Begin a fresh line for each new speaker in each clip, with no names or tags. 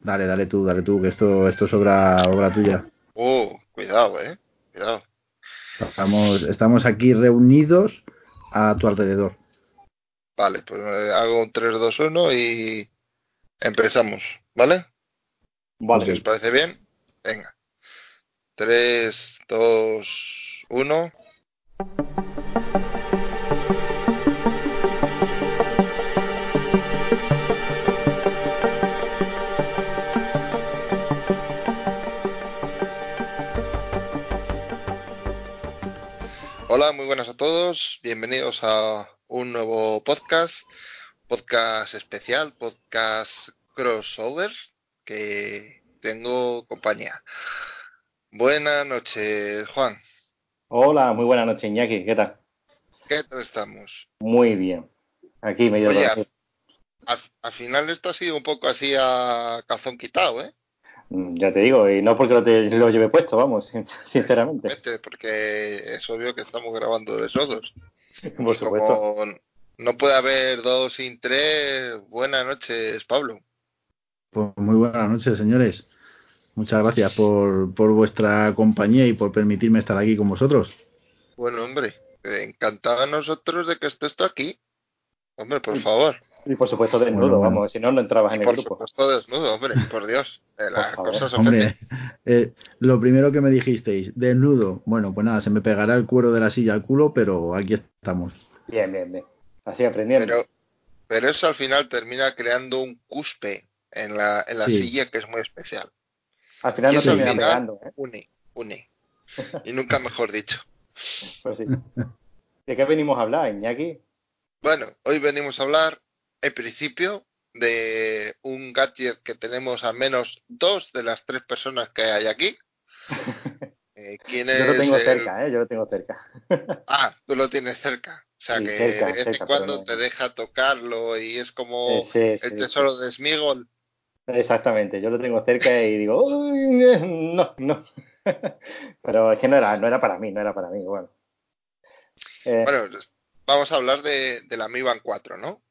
Dale, dale tú, dale tú, que esto, esto es obra, obra tuya.
Oh, cuidado, eh. Cuidado.
Estamos, estamos aquí reunidos a tu alrededor.
Vale, pues hago un 3, 2, 1 y empezamos, ¿vale?
Vale.
Si os parece bien, venga. 3, 2, 1. Hola, muy buenas a todos. Bienvenidos a un nuevo podcast, podcast especial, podcast crossover, que tengo compañía. Buenas noches, Juan.
Hola, muy buenas noches, Iñaki. ¿Qué tal?
¿Qué tal estamos?
Muy bien. Aquí medio
Oye,
dormido.
Al, al final esto ha sido un poco así a calzón quitado, ¿eh?
Mm, Ya te digo, y no porque lo, te- lo lleve puesto, vamos, sin- sinceramente.
Porque es obvio que estamos grabando de sodos.
Por supuesto.
como no puede haber dos sin tres, buenas noches, Pablo.
Pues muy buenas noches, señores. Muchas gracias por, por vuestra compañía y por permitirme estar aquí con vosotros.
Bueno, hombre, encantado a nosotros de que estés tú aquí. Hombre, por favor.
Y por supuesto desnudo,
Bueno, bueno.
vamos, si no, no entrabas
Y
en el
por
grupo.
supuesto desnudo, hombre, por Dios. Eh, las cosas.
Hombre, eh, lo primero que me dijisteis, desnudo. Bueno, pues nada, se me pegará el cuero de la silla al culo, pero aquí estamos.
Bien, bien, bien. Así aprendiendo.
Pero, pero eso al final termina creando un cuspe en la, en la
Sí.
silla que es muy especial.
Al final
y
no termina pegando, ¿eh?
Une, une. Y nunca mejor dicho.
Pues sí. ¿De qué venimos a hablar, Iñaki?
Bueno, hoy venimos a hablar, en principio, de un gadget que tenemos al menos dos de las tres personas que hay aquí. Eh, ¿Quién
Yo lo tengo
el-
cerca, ¿eh? Yo lo tengo cerca.
Ah, tú lo tienes cerca. O sea
Sí,
que
cerca,
de vez en cuando
no-
te deja tocarlo y es como
sí,
el tesoro de Smigol.
Exactamente, yo lo tengo cerca y digo, "Uy, no, no. Pero es que no era, no era para mí, no era para mí, bueno. Eh,
Bueno, vamos a hablar de, de la Mi Band 4, ¿no?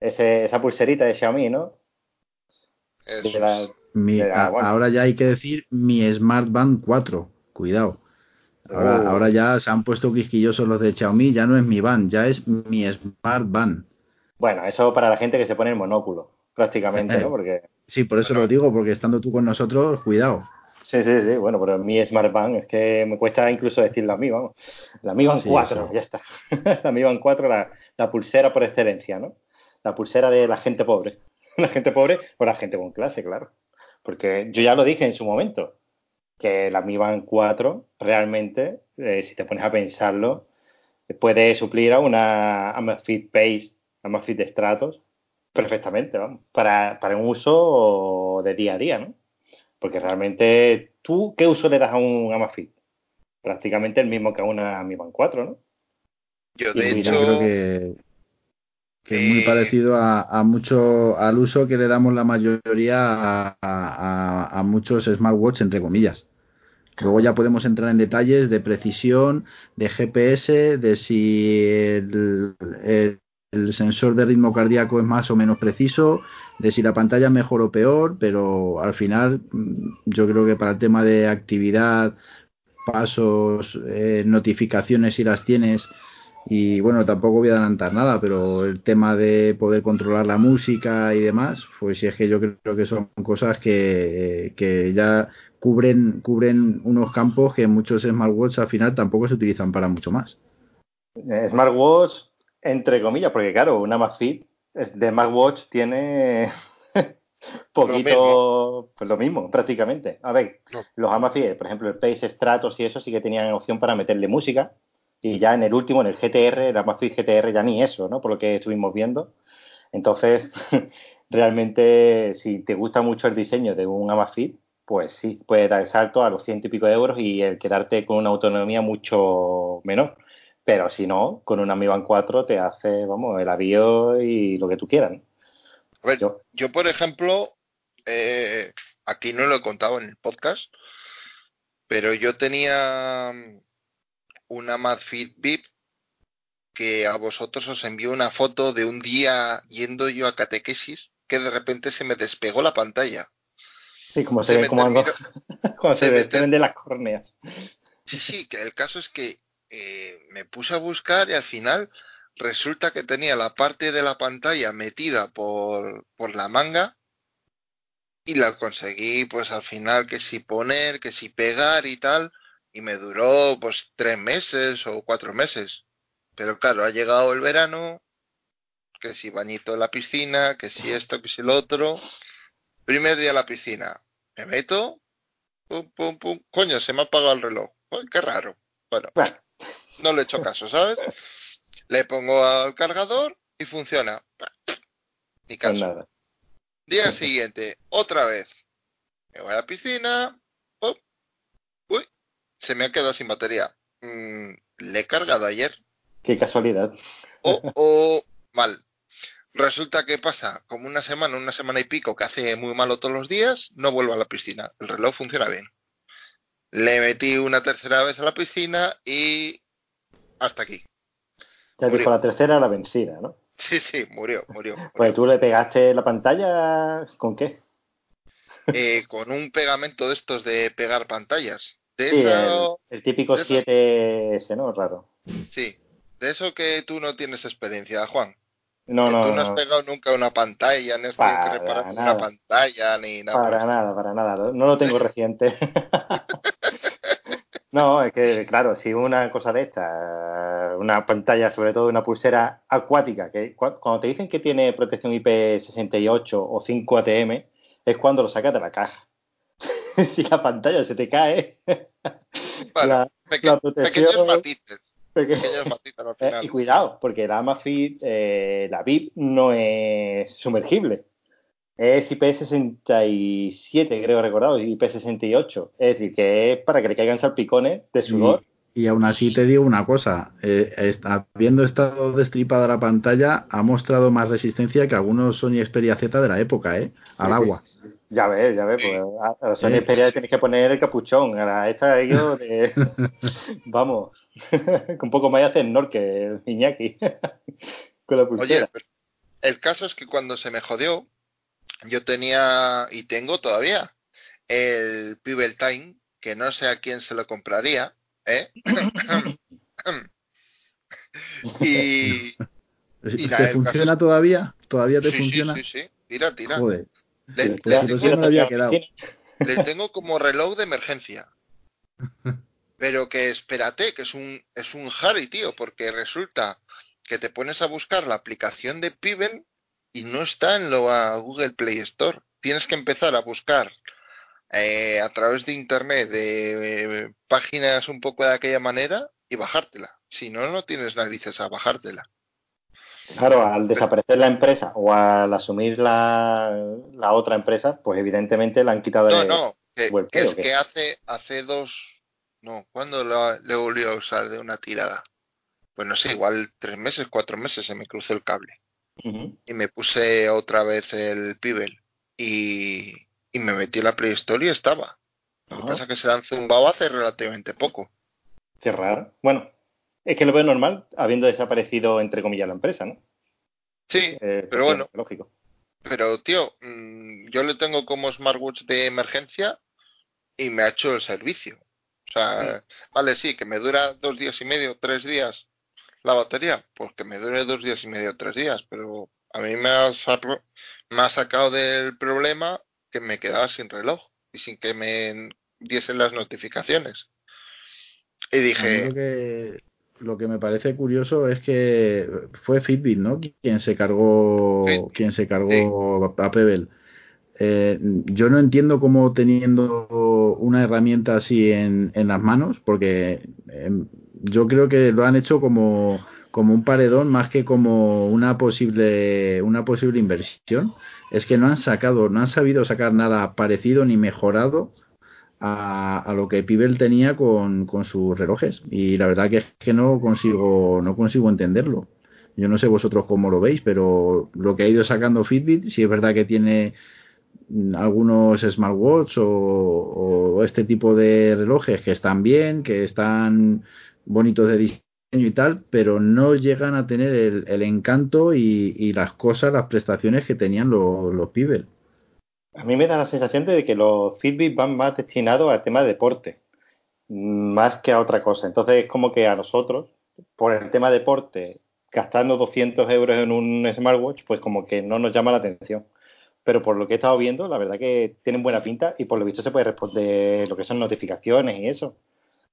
Ese- esa pulserita de Xiaomi, ¿no?
Eso
De la-
es.
Mi-
Ah,
a-
bueno.
Ahora ya hay que decir mi Smart Band 4. Cuidado. Ahora,
Oh.
ahora ya se han puesto quisquillosos los de Xiaomi, ya no es mi band, ya es mi Smart Band.
Bueno, eso para la gente que se pone el monóculo, prácticamente,
Eh.
¿no? Porque,
Sí, por eso
Bueno.
lo digo, porque estando tú con nosotros, cuidado.
sí, sí, sí, bueno, pero mi Smart Band es que me cuesta incluso decirlo a mí, vamos. La Mi Band
Sí,
4,
sí.
ya está. La Mi Band 4, la, la pulsera por excelencia, ¿no? La pulsera de la gente pobre. La gente pobre o la gente con clase, claro. Porque yo ya lo dije en su momento, que la Mi Band 4 realmente, eh, si te pones a pensarlo, puede suplir a una Amazfit Pace, Amazfit de Stratos, perfectamente, vamos, para, para un uso de día a día, ¿no? Porque realmente, ¿tú qué uso le das a un Amazfit? Prácticamente el mismo que a una Mi Band 4, ¿no?
Yo, de hecho,
creo que, que es muy
eh,
parecido a, a mucho al uso que le damos la mayoría a, a- a muchos smartwatch, entre comillas. Luego ya podemos entrar en detalles de precisión, de GPS, de si el, el- el sensor de ritmo cardíaco es más o menos preciso, de si la pantalla es mejor o peor, pero al final mm, yo creo que para el tema de actividad, pasos, eh, notificaciones si las tienes, y bueno, tampoco voy a adelantar nada, pero el tema de poder controlar la música y demás, pues si es que yo creo que son cosas que, que ya cubren, cubren unos campos que muchos smartwatches al final tampoco se utilizan para mucho más.
Eh, Smartwatch, entre comillas, porque claro, una Amazfit es- de Smartwatch tiene poquito, pues lo mismo, prácticamente. A ver,
No.
los Amazfit, por ejemplo, el Pace Stratos y eso sí que tenían opción para meterle música. Y ya en el último, en el GTR, el Amazfit GTR ya ni eso, ¿no? Por lo que estuvimos viendo. Entonces, realmente, si te gusta mucho el diseño de un Amazfit, pues sí, puedes dar el salto a los ciento y pico de euros y el quedarte con una autonomía mucho menor. Pero si no, con una Mi Band 4 te hace, vamos, el avión y lo que tú quieras.
a ver,
Yo,
yo por ejemplo, eh, aquí no lo he contado en el podcast, pero yo tenía una Madfit VIP que a vosotros os envió una foto de un día yendo yo a catequesis que de repente se me despegó la pantalla.
Sí, como se, ve, como cuando se, se de las córneas.
Sí, sí, que el caso es que eh, me puse a buscar y al final resulta que tenía la parte de la pantalla metida por, por la manga y la conseguí pues al final que si poner, que si pegar y tal y me duró pues tres meses o cuatro meses. Pero claro, ha llegado el verano, que si bañito en la piscina, que si esto, que si lo otro. Primer día en la piscina, me meto, pum, pum, pum, coño, se me ha apagado el reloj. qué raro. Bueno, no le he hecho caso, ¿sabes? Le pongo al cargador y funciona. Ni pues caso. Día siguiente, otra vez. Me voy a la piscina. Se me ha quedado sin batería. Mm, le he cargado ayer.
Qué casualidad.
O, o mal. Resulta que pasa como una semana, una semana y pico que hace muy malo todos los días, no vuelvo a la piscina. El reloj funciona bien. Le metí una tercera vez a la piscina y hasta aquí.
Ya dijo la tercera la vencida, ¿no?
Sí, sí, murió, murió.
Pues tú le pegaste la pantalla, ¿con qué?
Eh, con un pegamento de estos de pegar pantallas. De
sí, el, típico 7S, ¿no? Raro.
Sí, de eso que tú no tienes experiencia, Juan.
No, no.
Tú no has pegado nunca una pantalla, no has preparado una pantalla ni nada.
Para nada, para nada. No lo tengo reciente. no, es que, claro, si una cosa de esta, una pantalla, sobre todo una pulsera acuática, que cuando te dicen que tiene protección IP68 o 5 ATM, es cuando lo sacas de la caja. si la pantalla se te cae.
la, pequeños matices.
Eh, y cuidado, porque la Amafit, eh, la VIP no es sumergible. Es IP67, creo recordado, IP68. Es decir, que es para que le caigan salpicones de sudor.
Y aún así te digo una cosa, eh, habiendo estado destripada la pantalla, ha mostrado más resistencia que algunos Sony Xperia Z de la época, ¿eh? Al agua.
Ya ves, ya ves, pues a, los Sony Xperia tenéis que poner el capuchón, a esta ellos, de... vamos, con un poco más hacen que Iñaki, con la
pulsera. Oye, el caso es que cuando se me jodió, yo tenía, y tengo todavía, el Pibel Time, que no sé a quién se lo compraría, ¿Eh? y,
¿Te funciona todavía? ¿Todavía te funciona?
Sí, sí, sí. Tira, tira.
Joder. Le,
tengo, como reloj de emergencia. Pero que espérate, que es un, es un Harry, tío, porque resulta que te pones a buscar la aplicación de Pibel y no está en lo a Google Play Store. Tienes que empezar a buscar eh, a través de internet de eh, páginas un poco de aquella manera y bajártela. Si no, no tienes narices a bajártela.
Claro, al desaparecer la empresa o al asumir la, la otra empresa, pues evidentemente la han quitado
No, no, que, es que hace, hace dos. No, ¿cuándo le volvió a usar de una tirada? Pues no sé, igual tres meses, cuatro meses se me cruzó el cable. Y me puse otra vez el Pibel. Y, y me metí en la Play Store y estaba. Lo que pasa es que se han zumbado hace relativamente poco.
Qué raro. Bueno, es que lo veo normal, habiendo desaparecido, entre comillas, la empresa, ¿no?
Sí, eh, pero bueno. Lógico. Pero, tío, mm, yo le tengo como smartwatch de emergencia y me ha hecho el servicio. O sea, vale, sí, que me dura dos días y medio, tres días la batería, pues que me dure dos días y medio, tres días, pero a mí me ha, me ha sacado del problema que me quedaba sin reloj y sin que me diesen las notificaciones. Y dije...
Lo que, lo que me parece curioso es que fue Fitbit, ¿no? Quien se cargó, quien se cargó a Pebble. Eh, yo no entiendo cómo teniendo una herramienta así en, en las manos, porque em, yo creo que lo han hecho como, como un paredón más que como una posible, una posible inversión es que no han sacado, no han sabido sacar nada parecido ni mejorado a, lo que Pibel tenía con, sus relojes. Y la verdad que es que no consigo, no consigo entenderlo. Yo no sé vosotros cómo lo veis, pero lo que ha ido sacando Fitbit, si es verdad que tiene algunos smartwatch o, o este tipo de relojes que están bien, que están bonitos de y tal, pero no llegan a tener el, encanto y, las cosas, las prestaciones que tenían los, los
A mí me da la sensación de que los Fitbit van más destinados al tema de deporte, más que a otra cosa. Entonces es como que a nosotros, por el tema de deporte, gastando 200 euros en un smartwatch, pues como que no nos llama la atención. Pero por lo que he estado viendo, la verdad que tienen buena pinta y por lo visto se puede responder lo que son notificaciones y eso.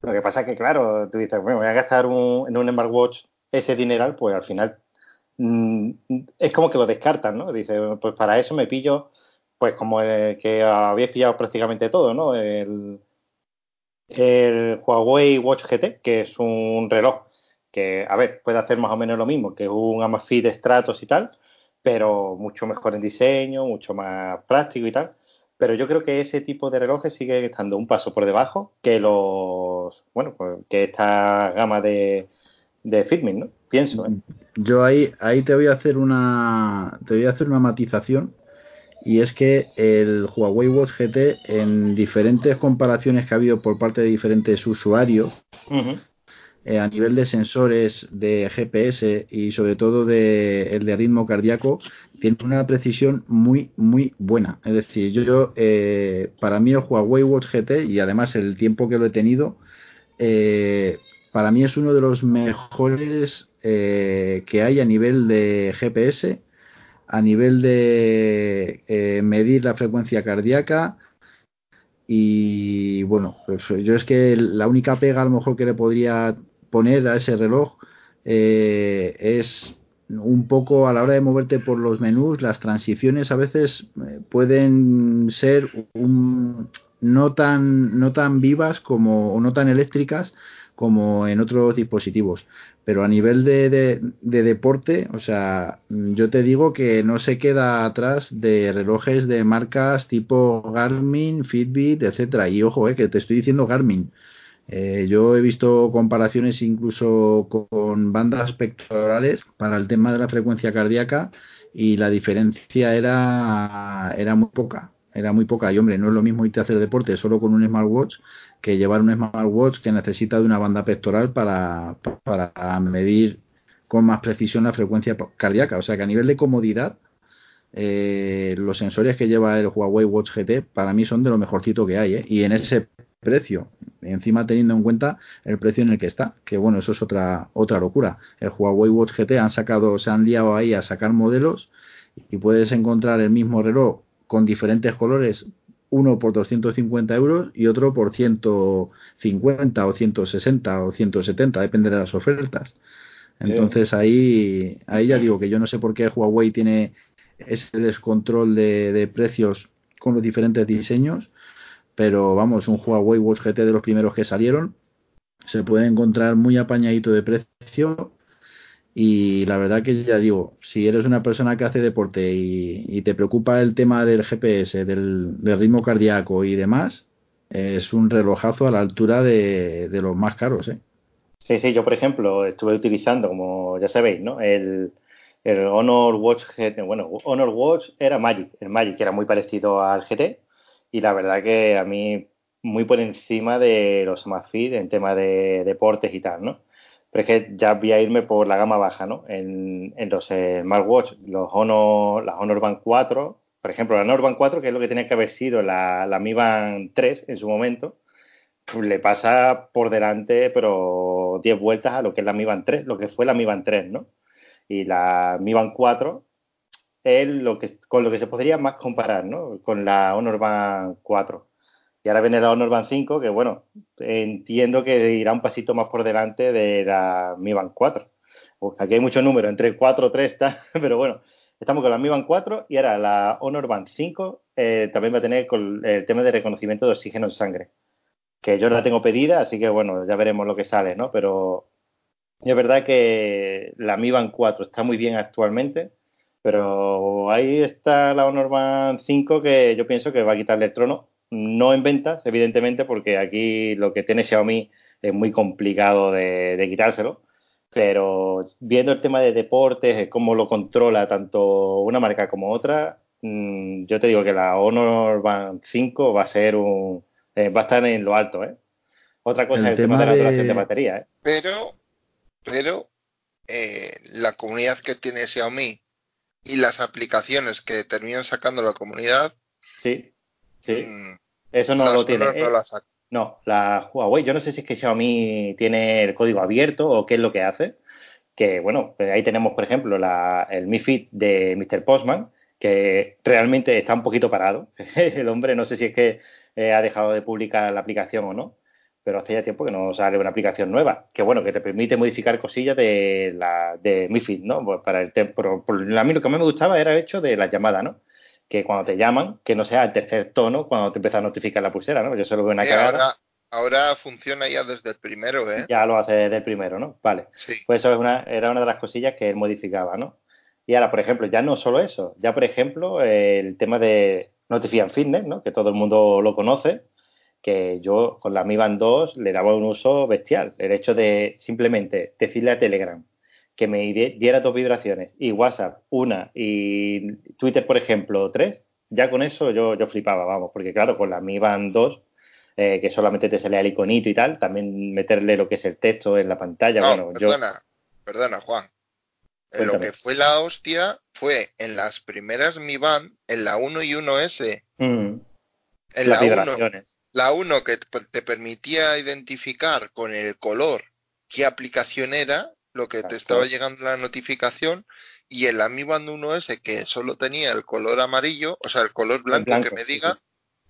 Lo que pasa es que, claro, tú dices, bueno, voy a gastar un, en un smartwatch ese dineral, pues al final mm, es como que lo descartan, ¿no? Dice, pues para eso me pillo, pues como el que habéis pillado prácticamente todo, ¿no? El, el Huawei Watch GT, que es un reloj que, a ver, puede hacer más o menos lo mismo que un Amazfit Stratos y tal, pero mucho mejor en diseño, mucho más práctico y tal. Pero yo creo que ese tipo de relojes sigue estando un paso por debajo que los, bueno, pues, que esta gama de, de Fitment, ¿no? Pienso. ¿eh?
Yo ahí, ahí te voy a hacer una, te voy a hacer una matización y es que el Huawei Watch GT en diferentes comparaciones que ha habido por parte de diferentes usuarios eh, a nivel de sensores de GPS y sobre todo de el de ritmo cardíaco tiene una precisión muy muy buena. Es decir yo, eh, para mí el Huawei Watch GT y además el tiempo que lo he tenido eh, para mí es uno de los mejores que hay a nivel de GPS a nivel de medir la frecuencia cardíaca. Y bueno, pues yo es que la única pega a lo mejor que le podría poner a ese reloj eh, es un poco a la hora de moverte por los menús, las transiciones a veces eh, pueden ser un, no tan no tan vivas como o no tan eléctricas como en otros dispositivos. Pero a nivel de, de, deporte, o sea, yo te digo que no se queda atrás de relojes de marcas tipo Garmin, Fitbit, etcétera. Y ojo, eh, que te estoy diciendo Garmin. Eh, yo he visto comparaciones incluso con bandas pectorales para el tema de la frecuencia cardíaca y la diferencia era, era muy poca. Era muy poca. Y hombre, no es lo mismo irte a hacer deporte solo con un smartwatch que llevar un smartwatch que necesita de una banda pectoral para, para medir con más precisión la frecuencia cardíaca. O sea que a nivel de comodidad, eh, los sensores que lleva el Huawei Watch GT para mí son de lo mejorcito que hay. ¿eh? Y en ese precio, encima teniendo en cuenta el precio en el que está, que bueno, eso es otra otra locura. El Huawei Watch GT han sacado, se han liado ahí a sacar modelos y puedes encontrar el mismo reloj con diferentes colores, uno por 250 euros y otro por 150 o 160 o 170, depende de las ofertas. Entonces ahí, ahí ya digo que yo no sé por qué Huawei tiene ese descontrol de, de precios con los diferentes diseños pero vamos, un Huawei Watch GT de los primeros que salieron se puede encontrar muy apañadito de precio y la verdad que ya digo, si eres una persona que hace deporte y, te preocupa el tema del GPS, del, ritmo cardíaco y demás, es un relojazo a la altura de, los más caros. ¿eh?
Sí, sí, yo por ejemplo estuve utilizando, como ya sabéis, ¿no? el, el Honor Watch GT, bueno, Honor Watch era Magic, el Magic era muy parecido al GT y la verdad que a mí muy por encima de los Amazfit en tema de deportes y tal, ¿no? Pero es que ya voy a irme por la gama baja, ¿no? En, en los smartwatch, los Honor, la Honor Band 4, por ejemplo, la Honor Band 4, que es lo que tenía que haber sido la, la Mi Band 3 en su momento, pues le pasa por delante, pero 10 vueltas a lo que es la Mi Band 3, lo que fue la Mi Band 3, ¿no? Y la Mi Band 4 es lo que, con lo que se podría más comparar, ¿no? Con la Honor Band 4. Y ahora viene la Honor Band 5, que bueno, entiendo que irá un pasito más por delante de la Mi Band 4. aquí hay muchos números, entre 4, 3, está, pero bueno, estamos con la Mi Band 4 y ahora la Honor Band 5 eh, también va a tener el tema de reconocimiento de oxígeno en sangre. Que yo la tengo pedida, así que bueno, ya veremos lo que sale, ¿no? Pero es verdad que la Mi Band 4 está muy bien actualmente pero ahí está la Honor Band 5 que yo pienso que va a quitarle el trono. No en ventas, evidentemente, porque aquí lo que tiene Xiaomi es muy complicado de, quitárselo. Pero viendo el tema de deportes, cómo lo controla tanto una marca como otra, mm, yo te digo que la Honor Band 5 va a ser un. Eh, va a estar en lo alto, ¿eh? Otra cosa es el tema, de la duración de batería, ¿eh?
Pero, pero, eh, la comunidad que tiene Xiaomi y las aplicaciones que terminan sacando la comunidad
Sí, sí. Mm. Eso no lo tiene. No, la no, la Huawei, yo no sé si es que Xiaomi tiene el código abierto o qué es lo que hace. Que bueno, pues ahí tenemos, por ejemplo, la, el Mi Fit de Mr. Postman, que realmente está un poquito parado. el hombre no sé si es que eh, ha dejado de publicar la aplicación o no, pero hace ya tiempo que no sale una aplicación nueva, que bueno, que te permite modificar cosillas de la de MiFID, ¿no? Pues para el por, por, a mí lo que más me gustaba era el hecho de la llamada, ¿no? Que cuando te llaman, que no sea el tercer tono cuando te empieza a notificar la pulsera, ¿no? Yo solo veo una
cagada. Ahora, funciona ya desde el primero, ¿eh?
Ya lo hace desde el primero, ¿no? Vale. Sí. Pues eso es una, era una de las cosillas que él modificaba, ¿no? Y ahora, por ejemplo, ya no solo eso, ya por ejemplo, el tema de Notification Fitness, ¿no? Que todo el mundo lo conoce, que yo con la Mi Band 2 le daba un uso bestial. El hecho de simplemente decirle a Telegram que me diera dos vibraciones y WhatsApp una y Twitter, por ejemplo, tres, ya con eso yo, yo flipaba, vamos, porque claro, con la Mi Band 2, eh, que solamente te sale el iconito y tal, también meterle lo que es el texto en la pantalla. bueno,
perdona, perdona, Juan. Lo que fue la hostia fue en las primeras Mi Band, en la 1 y 1S. Mm. En las la vibraciones la 1 que te permitía identificar con el color qué aplicación era, lo que te estaba llegando la notificación, y el Mi Band 1S que solo tenía el color amarillo, o sea, el color blanco, que me diga,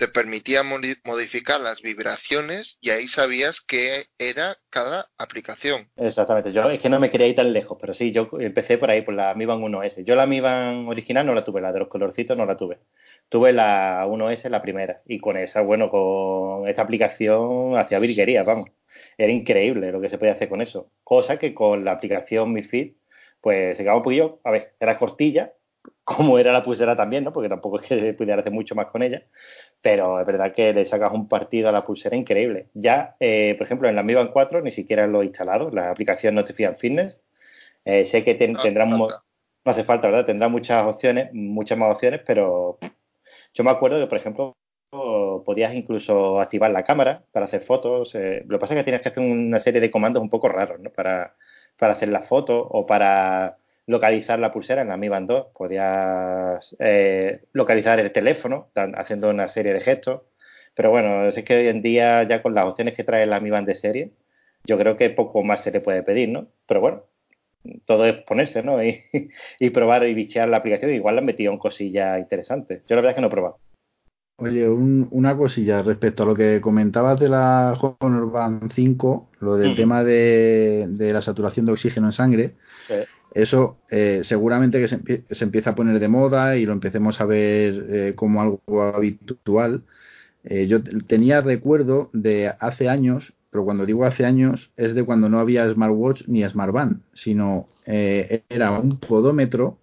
te permitía modificar las vibraciones y ahí sabías qué era cada aplicación.
Exactamente, yo es que no me quería ir tan lejos, pero sí, yo empecé por ahí, por la Mi Band 1S. Yo la Mi Band original no la tuve, la de los colorcitos no la tuve tuve la 1S, la primera, y con esa, bueno, con esta aplicación hacía virguerías, vamos. Era increíble lo que se podía hacer con eso. Cosa que con la aplicación Mi Fit, pues se quedaba un a ver, era cortilla, como era la pulsera también, ¿no? Porque tampoco es que pudiera hacer mucho más con ella, pero es verdad que le sacas un partido a la pulsera increíble. Ya, eh, por ejemplo, en la Mi Band 4 ni siquiera lo he instalado, la aplicación Notification Fitness. Eh, sé que tendrá no hace falta, ¿verdad? Tendrá muchas opciones, muchas más opciones, pero yo me acuerdo que, por ejemplo, podías incluso activar la cámara para hacer fotos. Eh, lo que pasa es que tienes que hacer una serie de comandos un poco raros, ¿no? Para, para hacer la foto o para localizar la pulsera en la Mi Band 2. Podías eh, localizar el teléfono haciendo una serie de gestos. Pero bueno, es que hoy en día ya con las opciones que trae la Mi Band de serie, yo creo que poco más se le puede pedir, ¿no? Pero bueno, todo es ponerse, ¿no? Y, probar y bichear la aplicación. Igual le han metido en cosillas interesantes. Yo la verdad es que no he probado.
Oye, una cosilla respecto a lo que comentabas de la Honor Band 5, lo del tema de, la saturación de oxígeno en sangre. Eso eh, seguramente que se, empieza a poner de moda y lo empecemos a ver eh, como algo habitual. Eh, yo tenía recuerdo de hace años pero cuando digo hace años es de cuando no había smartwatch ni smartband, sino era un podómetro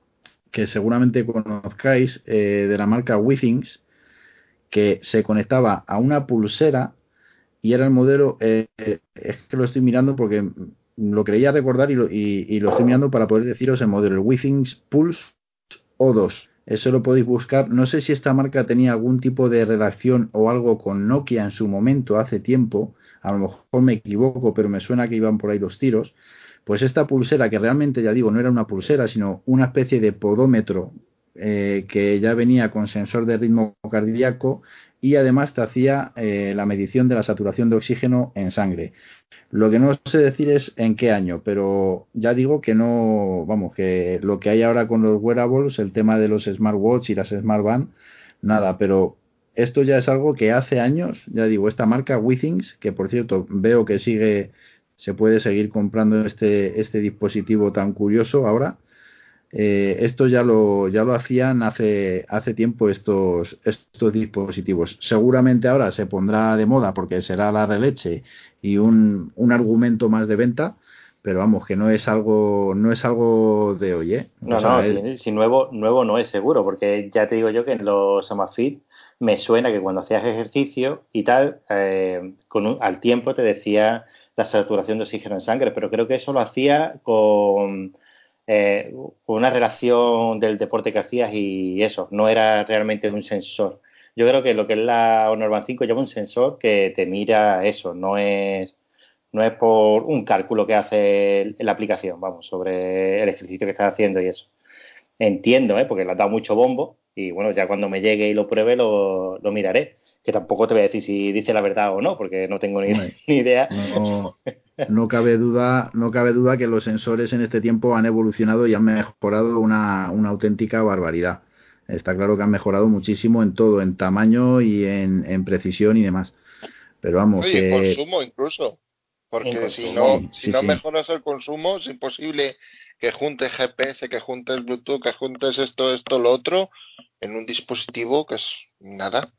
que seguramente conozcáis de la marca Withings que se conectaba a una pulsera y era el modelo, es que lo estoy mirando porque lo creía recordar y lo, y lo estoy mirando para poder deciros el modelo, el Withings Pulse O2. Eso lo podéis buscar. No sé si esta marca tenía algún tipo de relación o algo con Nokia en su momento, hace tiempo, a lo mejor me equivoco, pero me suena que iban por ahí los tiros, pues esta pulsera, que realmente ya digo, no era una pulsera, sino una especie de podómetro eh, que ya venía con sensor de ritmo cardíaco y además te hacía eh, la medición de la saturación de oxígeno en sangre. Lo que no sé decir es en qué año, pero ya digo que no, vamos, que lo que hay ahora con los wearables, el tema de los smartwatch y las smartband, nada, pero esto ya es algo que hace años, ya digo, esta marca Withings, que por cierto veo que sigue, se puede seguir comprando este, este dispositivo tan curioso ahora. Eh, esto ya lo, ya lo hacían hace, hace tiempo estos, estos dispositivos. Seguramente ahora se pondrá de moda porque será la releche y un, un argumento más de venta, pero vamos, que no es algo, no es algo de hoy, ¿eh?
No, no, si, nuevo, nuevo no es seguro, porque ya te digo yo que en los Amafit me suena que cuando hacías ejercicio y tal, eh, con al tiempo te decía la saturación de oxígeno en sangre, pero creo que eso lo hacía con, eh, una relación del deporte que hacías y eso, no era realmente un sensor. Yo creo que lo que es la Honor Band 5 lleva un sensor que te mira eso, no es no es por un cálculo que hace la aplicación, vamos, sobre el ejercicio que estás haciendo y eso. Entiendo, ¿eh? porque le has dado mucho bombo, Y bueno, ya cuando me llegue y lo pruebe lo, lo miraré. Que tampoco te voy a decir si dice la verdad o no, porque no tengo ni, ni idea.
No, no, cabe duda, no cabe duda que los sensores en este tiempo han evolucionado y han mejorado una, una auténtica barbaridad. Está claro que han mejorado muchísimo en todo, en tamaño y en, en precisión y demás. Pero vamos,
Oye,
que...
consumo incluso. Porque si no, si
sí,
no
sí.
mejoras el consumo, es imposible que juntes GPS, que juntes Bluetooth, que juntes esto, esto, lo otro, en un dispositivo que es nada.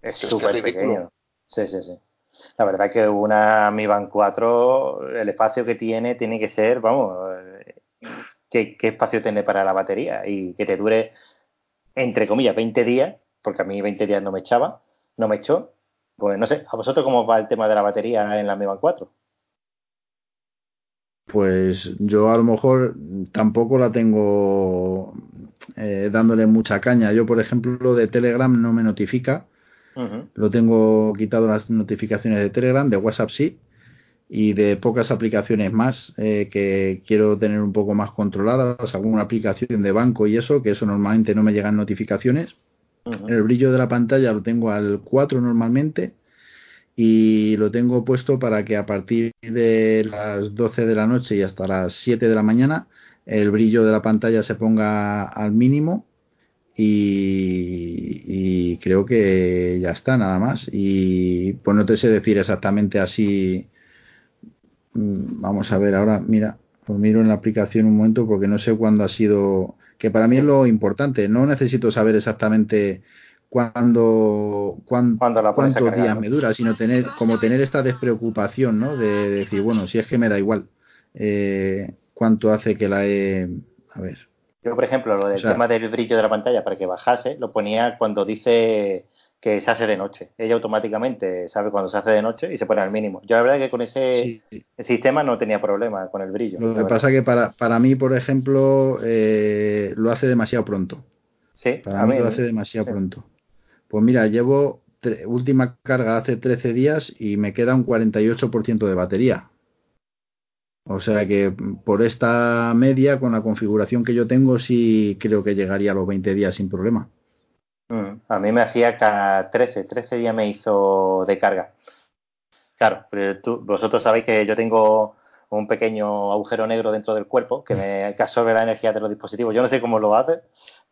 Es súper
ridículo.
pequeño. Sí, sí, sí. La verdad que una Mi Band 4, el espacio que tiene, tiene que ser, vamos, ¿qué, qué espacio tiene para la batería? Y que te dure, entre comillas, 20 días, porque a mí 20 días no me echaba, no me echó. Pues no sé, ¿a vosotros cómo va el tema de la batería en la Mi Band 4?
Pues yo a lo mejor tampoco la tengo eh, dándole mucha caña. Yo, por ejemplo, de Telegram no me notifica. Lo tengo quitado las notificaciones de Telegram, de WhatsApp sí, y de pocas aplicaciones más eh, que quiero tener un poco más controladas, alguna aplicación de banco y eso, que eso normalmente no me llegan notificaciones. El brillo de la pantalla lo tengo al 4 normalmente y lo tengo puesto para que a partir de las 12 de la noche y hasta las 7 de la mañana el brillo de la pantalla se ponga al mínimo y, y creo que ya está nada más. Y pues no te sé decir exactamente así. Mm, vamos a ver ahora mira lo miro en la aplicación un momento porque no sé cuándo ha sido que para mí es lo importante. No necesito saber exactamente cuándo cuán-
la
cuántos días me dura sino tener como tener esta despreocupación no de, decir bueno si es que me da igual eh, cuánto hace que la he a ver
Yo, por ejemplo, lo del
O sea-
tema del brillo de la pantalla para que bajase, lo ponía cuando dice que se hace de noche. Ella automáticamente sabe cuando se hace de noche y se pone al mínimo. Yo la verdad que con ese
Sí, sí.
sistema no tenía problema con el brillo.
Lo que pasa que para, para mí, por ejemplo, eh, lo hace demasiado pronto.
Sí,
Para mí
mí
lo hace demasiado
sí.
pronto. Pues mira, llevo última carga hace 13 días y me queda un 48% de batería. O sea que por esta media, con la configuración que yo tengo, sí creo que llegaría a los 20 días sin problema.
Mm, A mí me hacía cada 13, 13 días me hizo de carga. Claro, pero tú- vosotros sabéis que yo tengo un pequeño agujero negro dentro del cuerpo que me que absorbe la energía de los dispositivos. Yo no sé cómo lo hace,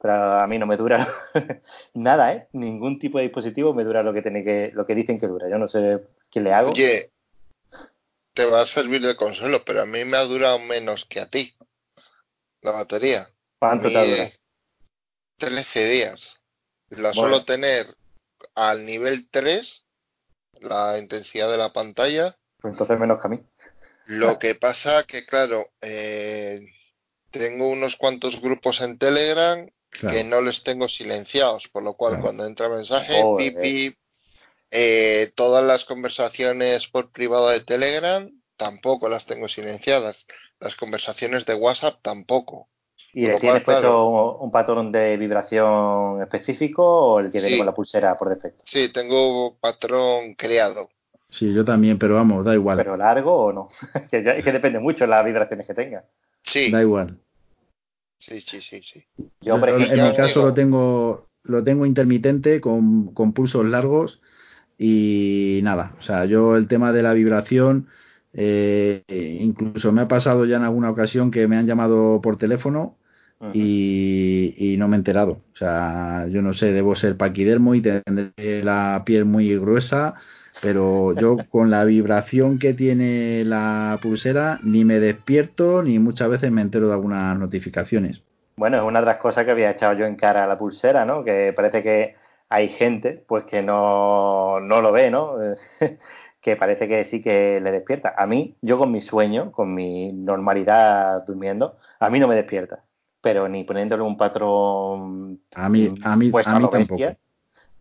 pero a mí no me dura nada, ¿eh? Ningún tipo de dispositivo me dura lo que tiene que lo que dicen que dura. Yo no sé qué le hago.
Oye, te va a servir de consuelo, pero a mí me ha durado menos que a ti la batería.
¿Cuánto te
mí,
dura?
eh, 13 días. La
Bueno.
suelo tener al nivel 3, la intensidad de la pantalla.
Pues entonces menos que a mí.
Lo que pasa que, claro, eh, tengo unos cuantos grupos en Telegram
Claro.
que no les tengo silenciados, por lo cual
Claro.
cuando entra mensaje,
Joder.
Eh, todas las conversaciones por privado de Telegram tampoco las tengo silenciadas. Las conversaciones de WhatsApp tampoco.
¿Y le tienes puesto
claro.
un, un patrón de vibración específico o el que viene
Sí.
con la pulsera por defecto?
Sí, tengo patrón creado.
Sí, yo también, pero vamos, da igual.
¿Pero largo o no? que, ya- es que depende mucho de las vibraciones que tenga.
Sí,
Da igual.
sí, sí, sí, sí.
Yo, por
Yo,
ejemplo,
en mi caso
digo-
lo tengo lo tengo intermitente con, con pulsos largos y nada, o sea, yo el tema de la vibración eh, incluso me ha pasado ya en alguna ocasión que me han llamado por teléfono y no me he enterado, o sea, yo no sé, debo ser paquidermo y tendré la piel muy gruesa, pero yo con la vibración que tiene la pulsera ni me despierto ni muchas veces me entero de algunas notificaciones.
Bueno, es una de las cosas que había echado yo en cara a la pulsera, ¿no? Que parece que hay gente pues que no, no lo ve, ¿no? que parece que sí que le despierta. A mí, yo con mi sueño, con mi normalidad durmiendo, a mí no me despierta. Pero ni poniéndole un patrón
A mí, a mí, a mí tampoco.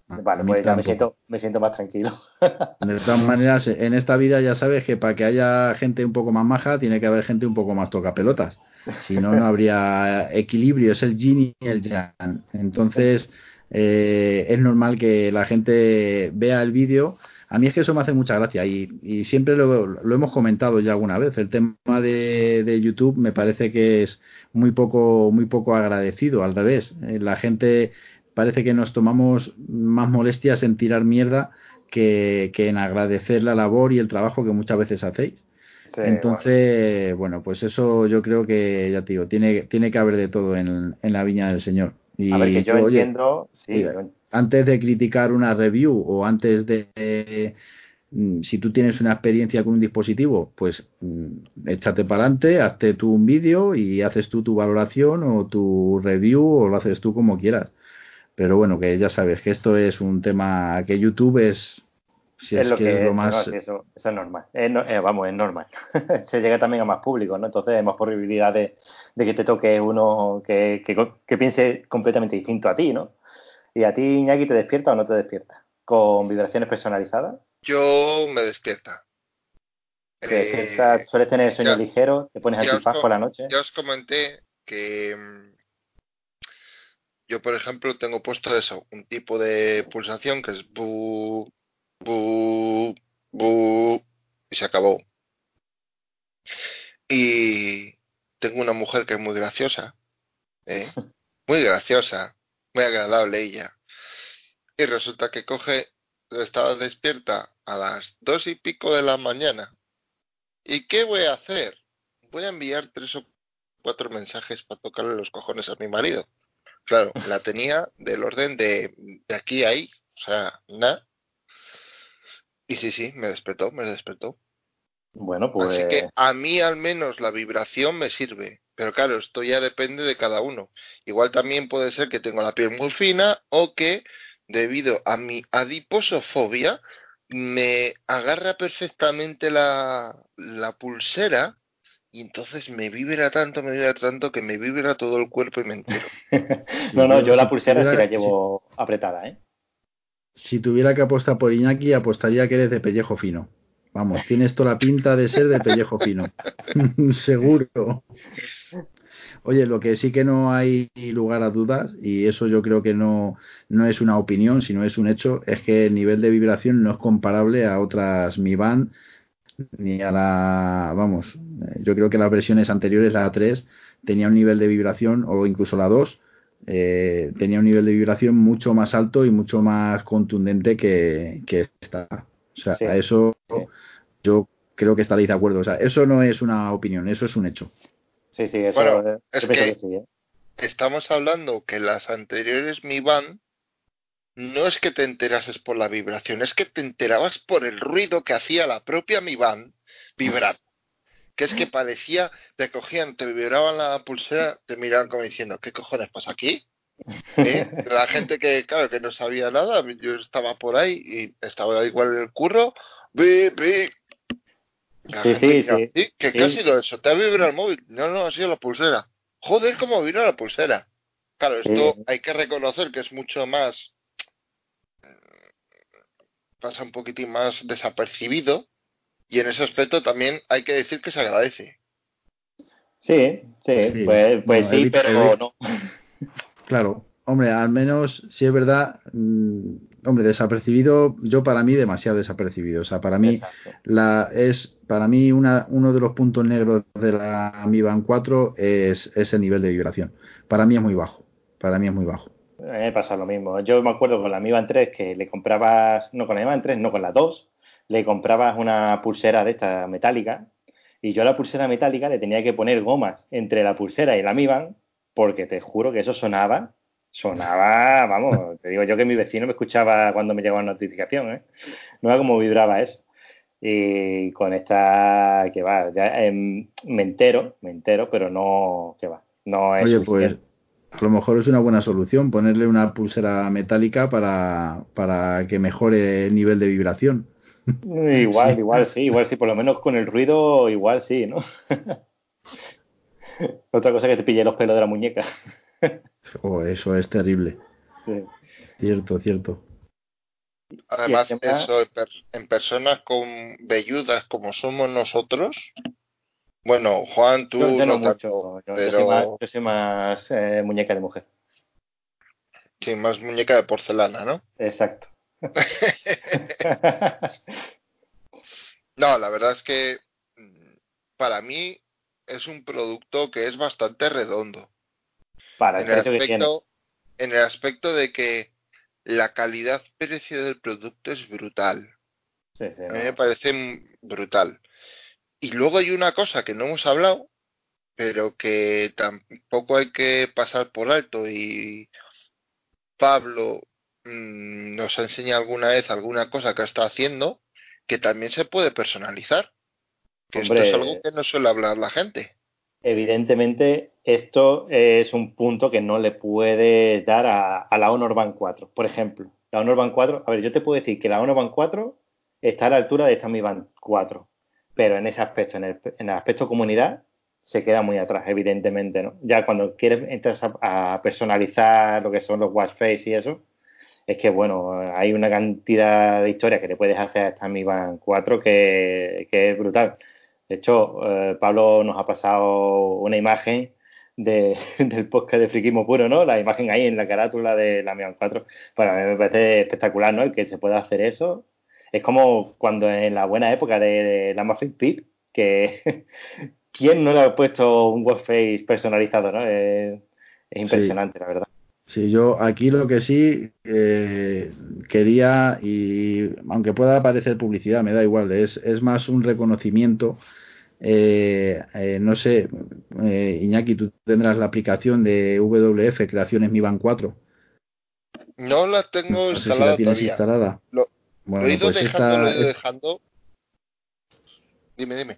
Vale, pues ya me siento, me siento más tranquilo.
De todas maneras, en esta vida ya sabes que para que haya gente un poco más maja, tiene que haber gente un poco más toca pelotas. Si no, no habría equilibrio, es el yin y el yang. Entonces, eh, es normal que la gente vea el vídeo. A mí es que eso me hace mucha gracia y, y siempre lo, lo hemos comentado ya alguna vez. El tema de, de YouTube me parece que es muy poco, muy poco agradecido, al revés. Eh, La gente parece que nos tomamos más molestias en tirar mierda que, que en agradecer la labor y el trabajo que muchas veces hacéis. Entonces, bueno. pues eso yo creo que, ya te digo, tiene, tiene que haber de todo en, en la viña del Señor. Y
a ver, que yo entiendo, sí,
antes de criticar una review o antes de, mm, si tú tienes una experiencia con un dispositivo, pues mm, échate para adelante, hazte tú un vídeo y haces tú tu valoración o tu review o lo haces tú como quieras. Pero bueno, que ya sabes que esto es un tema que YouTube es
si es, lo que, es lo más... eso, es normal. Eh, vamos, es normal. Se llega también a más público, ¿no? Entonces hay más probabilidad de, que te toque uno que, que, piense completamente distinto a ti, ¿no? ¿Y a ti, Iñaki, te despierta o no te despierta? ¿Con vibraciones personalizadas?
Yo me despierta.
Eh, ¿Sueles tener sueño ligero? ¿Te pones antifaz por la noche?
Ya os comenté que mm, yo, por ejemplo, tengo puesto eso, un tipo de pulsación que es bu, bu, bu, y se acabó. Y tengo una mujer que es muy graciosa, ¿eh? muy graciosa, muy agradable ella. Y resulta que coge, estaba despierta a las dos y pico de la mañana. ¿Y qué voy a hacer? Voy a enviar tres o cuatro mensajes para tocarle los cojones a mi marido. Claro, la tenía del orden de, de aquí a ahí, o sea, nada. Y sí, sí, me despertó, me despertó.
Bueno, pues.
Así que a mí al menos la vibración me sirve. Pero claro, esto ya depende de cada uno. Igual también puede ser que tengo la piel muy fina o que debido a mi adiposofobia me agarra perfectamente la, la pulsera y entonces me vibra tanto, me vibra tanto que me vibra todo el cuerpo y me entero.
no, no, yo la pulsera sí la llevo apretada, ¿eh?
Si tuviera que apostar por Iñaki, apostaría que eres de pellejo fino. Vamos, tienes toda la pinta de ser de pellejo fino. Seguro. Oye, lo que sí que no hay lugar a dudas, y eso yo creo que no, no es una opinión, sino es un hecho, es que el nivel de vibración no es comparable a otras Mi Band, ni a la. Vamos, yo creo que las versiones anteriores, la 3, tenía un nivel de vibración, o incluso la 2, eh, tenía un nivel de vibración mucho más alto y mucho más contundente que, que esta. O sea, a eso yo creo que estaréis de acuerdo. O sea, eso no es una opinión, eso es un hecho.
Sí, sí, eso bueno,
es que, ¿eh? estamos hablando que las anteriores Mi Band no es que te enterases por la vibración, es que te enterabas por el ruido que hacía la propia Mi Band vibrar. Que es que parecía, te cogían, te vibraban la pulsera, te miraban como diciendo, ¿qué cojones pasa aquí? ¿Eh? La gente que, claro, que no sabía nada, yo estaba por ahí y estaba igual en el curro, bi, bi.
Sí, sí, sí.
¿Qué, ¿Qué, ha sido eso? ¿Te ha vibrado el móvil? No, no, ha sido la pulsera. Joder, cómo vibra la pulsera. Claro, esto hay que reconocer que es mucho más. pasa un poquitín más desapercibido. Y en ese aspecto también hay que decir que se agradece.
Sí, sí, pues, pues sí, pero no.
Claro, hombre, al menos si es verdad, mm, hombre, desapercibido, yo para mí demasiado desapercibido. O sea, para mí la es para mí una, uno de los puntos negros de la Mi Band 4 es, ese nivel de vibración. Para mí es muy bajo. Para mí es muy bajo.
Me pasa lo mismo. Yo me acuerdo con la Mi Band 3 que le comprabas, no con la Mi Band 3, no con la 2, le comprabas una pulsera de esta metálica y yo a la pulsera metálica le tenía que poner gomas entre la pulsera y la Mi Band porque te juro que eso sonaba, sonaba, vamos, te digo yo que mi vecino me escuchaba cuando me llegaba una notificación, ¿eh? No era como vibraba eso. Y con esta, que va, ya, em, me entero, me entero, pero no, que va, no es.
Oye, pues a lo mejor es una buena solución ponerle una pulsera metálica para, para que mejore el nivel de vibración.
Igual, igual sí, igual sí, por lo menos con el ruido, igual sí, ¿no? Otra cosa que te pille los pelos de la muñeca.
oh, eso es terrible. Cierto, cierto.
Además, eso en, personas con velludas como somos nosotros. Bueno, Juan, tú
no, mucho. pero... Yo soy más, eh, muñeca de mujer.
Sí, más muñeca de porcelana, ¿no?
Exacto.
No, la verdad es que mm, para mí es un producto que es bastante redondo.
Para el, aspecto,
en el aspecto de que la calidad-precio del producto es brutal.
Sí, sí,
A mí me parece brutal. Y luego hay una cosa que no hemos hablado, pero que tampoco hay que pasar por alto y Pablo mmm, nos enseña alguna vez alguna cosa que está haciendo que también se puede personalizar. Que
Hombre,
esto es algo que no suele hablar la gente.
Evidentemente, esto es un punto que no le puede dar a, a, la Honor Band 4. Por ejemplo, la Honor Band 4, a ver, yo te puedo decir que la Honor Band 4 está a la altura de esta Mi Band 4, pero en ese aspecto, en el, en el aspecto comunidad, se queda muy atrás, evidentemente, ¿no? Ya cuando quieres entras a, a personalizar lo que son los watch face y eso, es que, bueno, hay una cantidad de historias que le puedes hacer a esta Mi Band 4 que, que es brutal. De hecho, eh, Pablo nos ha pasado una imagen de, del podcast de Friquismo Puro, ¿no? La imagen ahí en la carátula de la Mi Band 4. Bueno, a mí me parece espectacular, ¿no? El que se pueda hacer eso. Es como cuando en la buena época de, de la Muffin Pip, que ¿quién no le ha puesto un webface personalizado, ¿no? Es, es impresionante,
sí.
la verdad.
Sí, yo aquí lo que sí eh, quería, y aunque pueda parecer publicidad, me da igual, es, es más un reconocimiento. Eh, eh, no sé, eh, Iñaki, tú tendrás la aplicación de WF Creaciones Mi Band 4.
No la tengo
no
instalada
si la tienes
todavía.
instalada.
Lo,
bueno,
lo he ido
pues
dejando,
esta,
lo he ido
es-
dejando. Dime, dime.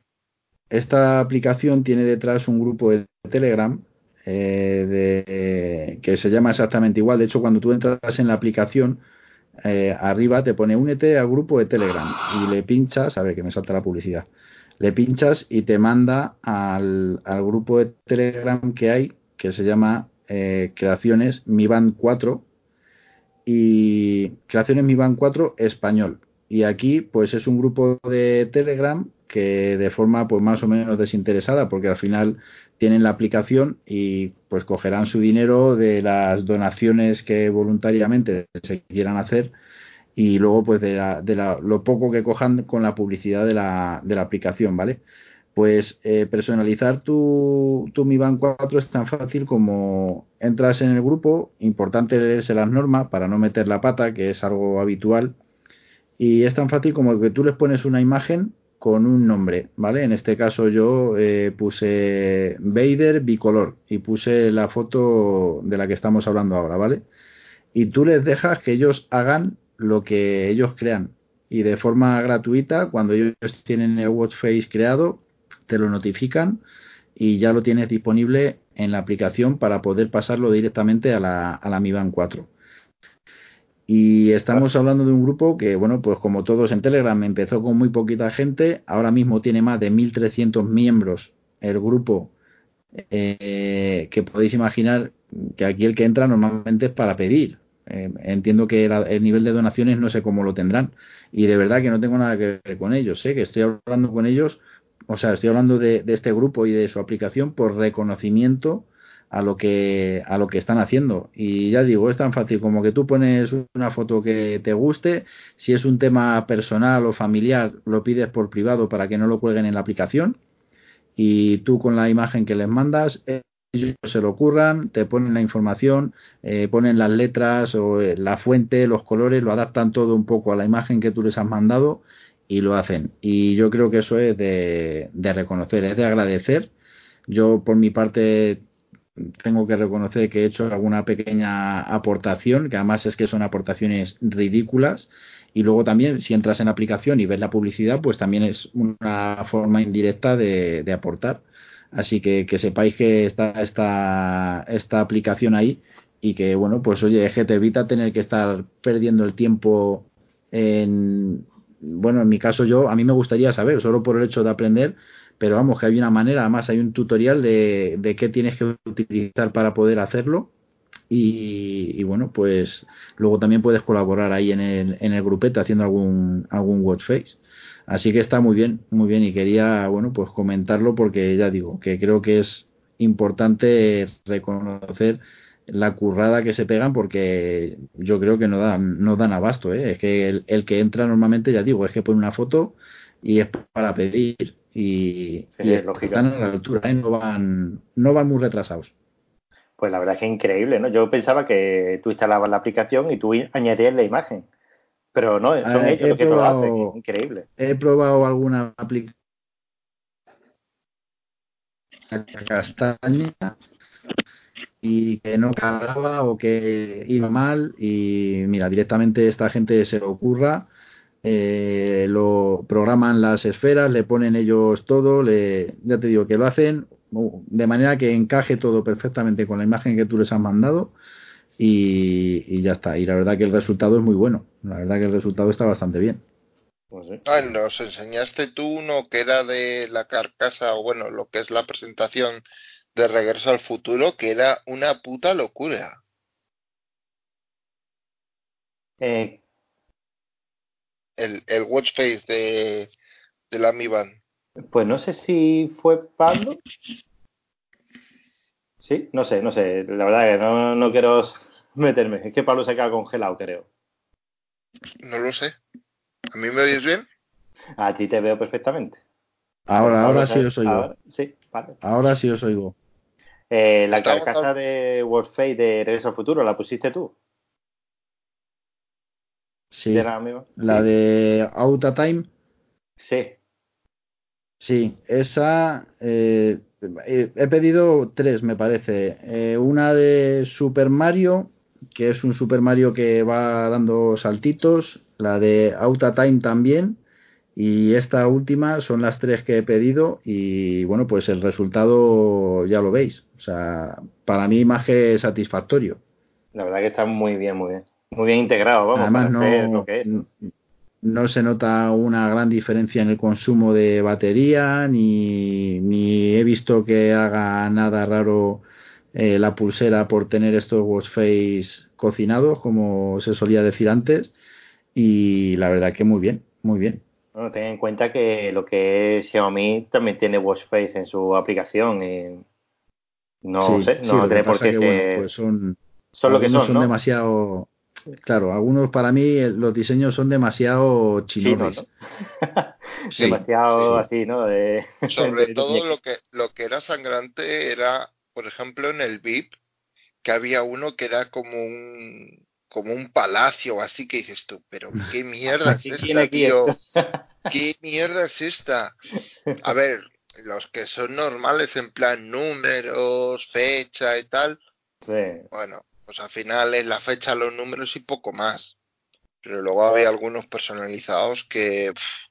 esta aplicación tiene detrás un grupo de Telegram eh, que se llama exactamente igual. De hecho, cuando tú entras en la aplicación, eh, arriba te pone únete al grupo de Telegram y le pinchas, a ver que me salta la publicidad, le pinchas y te manda al, al grupo de Telegram que hay, que se llama eh, Creaciones Mi Band 4 y Creaciones Mi Band 4 español. Y aquí pues es un grupo de Telegram que de forma pues más o menos desinteresada porque al final tienen la aplicación y pues cogerán su dinero de las donaciones que voluntariamente se quieran hacer y luego pues de, la, de la, lo poco que cojan con la publicidad de la, de la aplicación, ¿vale? Pues eh, personalizar tu, tu Mi Band 4 es tan fácil como entras en el grupo, importante leerse las normas para no meter la pata, que es algo habitual, y es tan fácil como que tú les pones una imagen con un nombre, ¿vale? En este caso yo eh, puse Vader bicolor y puse la foto de la que estamos hablando ahora, ¿vale? Y tú les dejas que ellos hagan lo que ellos crean y de forma gratuita, cuando ellos tienen el watch face creado, te lo notifican y ya lo tienes disponible en la aplicación para poder pasarlo directamente a la, a la Mi Band 4. Y estamos hablando de un grupo que, bueno, pues como todos en Telegram, empezó con muy poquita gente, ahora mismo tiene más de 1.300 miembros el grupo, eh, que podéis imaginar que aquí el que entra normalmente es para pedir. Eh, entiendo que la, el nivel de donaciones no sé cómo lo tendrán. Y de verdad que no tengo nada que ver con ellos, ¿eh? que estoy hablando con ellos, o sea, estoy hablando de, de este grupo y de su aplicación por reconocimiento a lo que a lo que están haciendo. Y ya digo es tan fácil como que tú pones una foto que te guste si es un tema personal o familiar lo pides por privado para que no lo cuelguen en la aplicación y tú con la imagen que les mandas ellos se lo curran te ponen la información eh, ponen las letras o eh, la fuente los colores lo adaptan todo un poco a la imagen que tú les has mandado y lo hacen. Y yo creo que eso es de, de reconocer es de agradecer. Yo por mi parte tengo que reconocer que he hecho alguna pequeña aportación, que además es que son aportaciones ridículas. Y luego también, si entras en la aplicación y ves la publicidad, pues también es una forma indirecta de, de aportar. Así que que sepáis que está esta, esta aplicación ahí y que, bueno, pues oye, es que te evita tener que estar perdiendo el tiempo en, bueno, en mi caso yo, a mí me gustaría saber, solo por el hecho de aprender, pero vamos, que hay una manera, además hay un tutorial de, de qué tienes que utilizar para poder hacerlo. Y, bueno, pues luego también puedes colaborar ahí en el, en el grupete haciendo algún, algún watch face. Así que está muy bien, muy bien. Y quería, bueno, pues comentarlo porque ya digo, que creo que es importante reconocer la currada que se pegan porque yo creo que no dan, no dan abasto, ¿eh? Es que el, el que entra normalmente, ya digo, es que pone una foto y es para pedir y,
Sí,
y
es lógico.
están a la altura, ¿eh? no van no van muy retrasados.
Pues la verdad es que es increíble, ¿no? Yo pensaba que tú instalabas la aplicación y tú añadías la imagen. Pero no, son
Eh,
ellos los que lo hacen. Increíble.
He probado alguna aplicación castaña y que no cargaba o que iba mal y mira, directamente esta gente se le ocurra, eh, lo programan las esferas, le ponen ellos todo, le, ya te digo que lo hacen uh, de manera que encaje todo perfectamente con la imagen que tú les has mandado y, y ya está. Y la verdad que el resultado es muy bueno, la verdad que el resultado está bastante bien.
Sé.
Ah, nos enseñaste tú uno que era de la carcasa, o bueno, lo que es la presentación de Regreso al Futuro, que era una puta locura.
Eh,
El, el watch face de, de la Mi Band.
pues no sé si fue Pablo. Sí, no sé, no sé. La verdad que no, no quiero meterme. Es que Pablo se queda congelado, creo.
No lo sé. ¿A mí me oyes bien?
A ti te veo perfectamente.
Ahora, ahora sí os oigo.
ahora- sí, vale.
Ahora sí os oigo.
Eh, la carcasa de Warface de Regreso al Futuro, ¿la pusiste tú?
Sí.
¿De la misma?
La
Sí.
de Outa Time,
Sí.
sí, esa eh, he pedido tres, me parece. Eh, una de Super Mario, que es un Super Mario que va dando saltitos. La de Outa Time también. Y esta última son las tres que he pedido. Y bueno, pues el resultado ya lo veis. O sea, para mí más que satisfactorio.
La verdad que está muy bien, muy bien. Muy bien integrado, vamos,
Además,
para
no,
lo que es.
n- no se nota una gran diferencia en el consumo de batería, ni, ni he visto que haga nada raro eh, la pulsera por tener estos watch face cocinados, como se solía decir antes. Y la verdad que muy bien, muy bien.
Bueno, ten en cuenta que lo que es Xiaomi también tiene Watchface en su aplicación. y no
Sí,
sé,
sí,
no
lo que
tiene por
pasa
qué
que,
ser...
bueno, pues son,
son lo que son, ¿no?
demasiado. Claro, algunos para mí eh, los diseños son demasiado.
Chinos, ¿no?
Sí,
Demasiado
sí.
así, ¿no? De,
Sobre todo lo que, lo que era sangrante era, por ejemplo, en el VIP, que había uno que era como un, como un palacio o así que dices tú, pero qué mierda es
¿Qué tiene
esta, tío. ¿Qué mierda es esta? A ver, los que son normales en plan números, fecha y tal,
Sí.
bueno, pues al final es la fecha, los números y poco más. Pero luego había algunos personalizados que pff,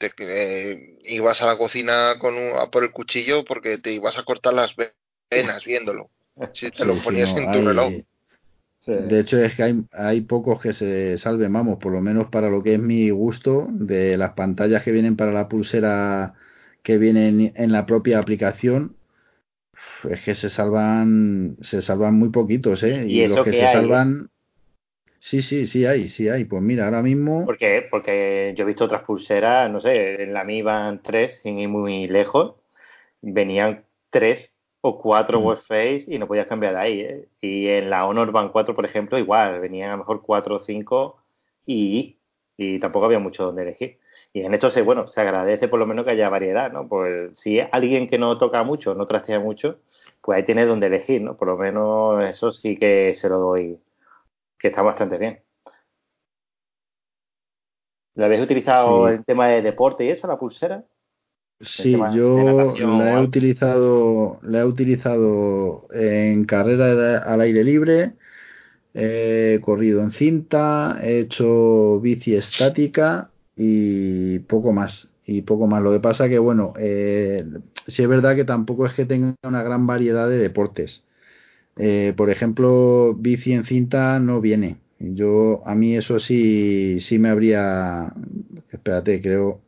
te, que ibas a la cocina con un- a por el cuchillo porque te ibas a cortar las venas viéndolo. Si te
Sí,
lo
sí,
ponías
no,
en tu
hay-
reloj.
sí.
De hecho, es que hay, hay pocos que se salven, vamos, por lo menos para lo que es mi gusto, de las pantallas que vienen para la pulsera que vienen en la propia aplicación, es que se salvan, se salvan muy poquitos, ¿eh?
Y
los que
que
se
hay,
salvan, sí, sí, sí hay, sí hay. Pues mira, ahora mismo,
Porque, porque yo he visto otras pulseras, no sé, en la Mi Band 3, sin ir muy lejos, venían tres o cuatro
Mm.
Watchface y no podías cambiar de ahí. ¿eh? Y en la Honor Band 4, por ejemplo, igual, venían a lo mejor cuatro o cinco y, y tampoco había mucho donde elegir. Y en esto se, bueno, se agradece por lo menos que haya variedad, ¿no? Pues si es alguien que no toca mucho, no trastea mucho, pues ahí tienes donde elegir, ¿no? Por lo menos eso sí que se lo doy, que está bastante bien. ¿La habéis utilizado
Sí.
en tema de deporte y eso, la pulsera?
sí, yo la he utilizado, la he utilizado en carrera al aire libre, he corrido en cinta, he hecho bici estática y poco más. Y poco más. Lo que pasa que, bueno, eh, sí es verdad que tampoco es que tenga una gran variedad de deportes. Eh, por ejemplo, bici en cinta no viene. Yo, a mí eso sí, sí me habría, espérate, creo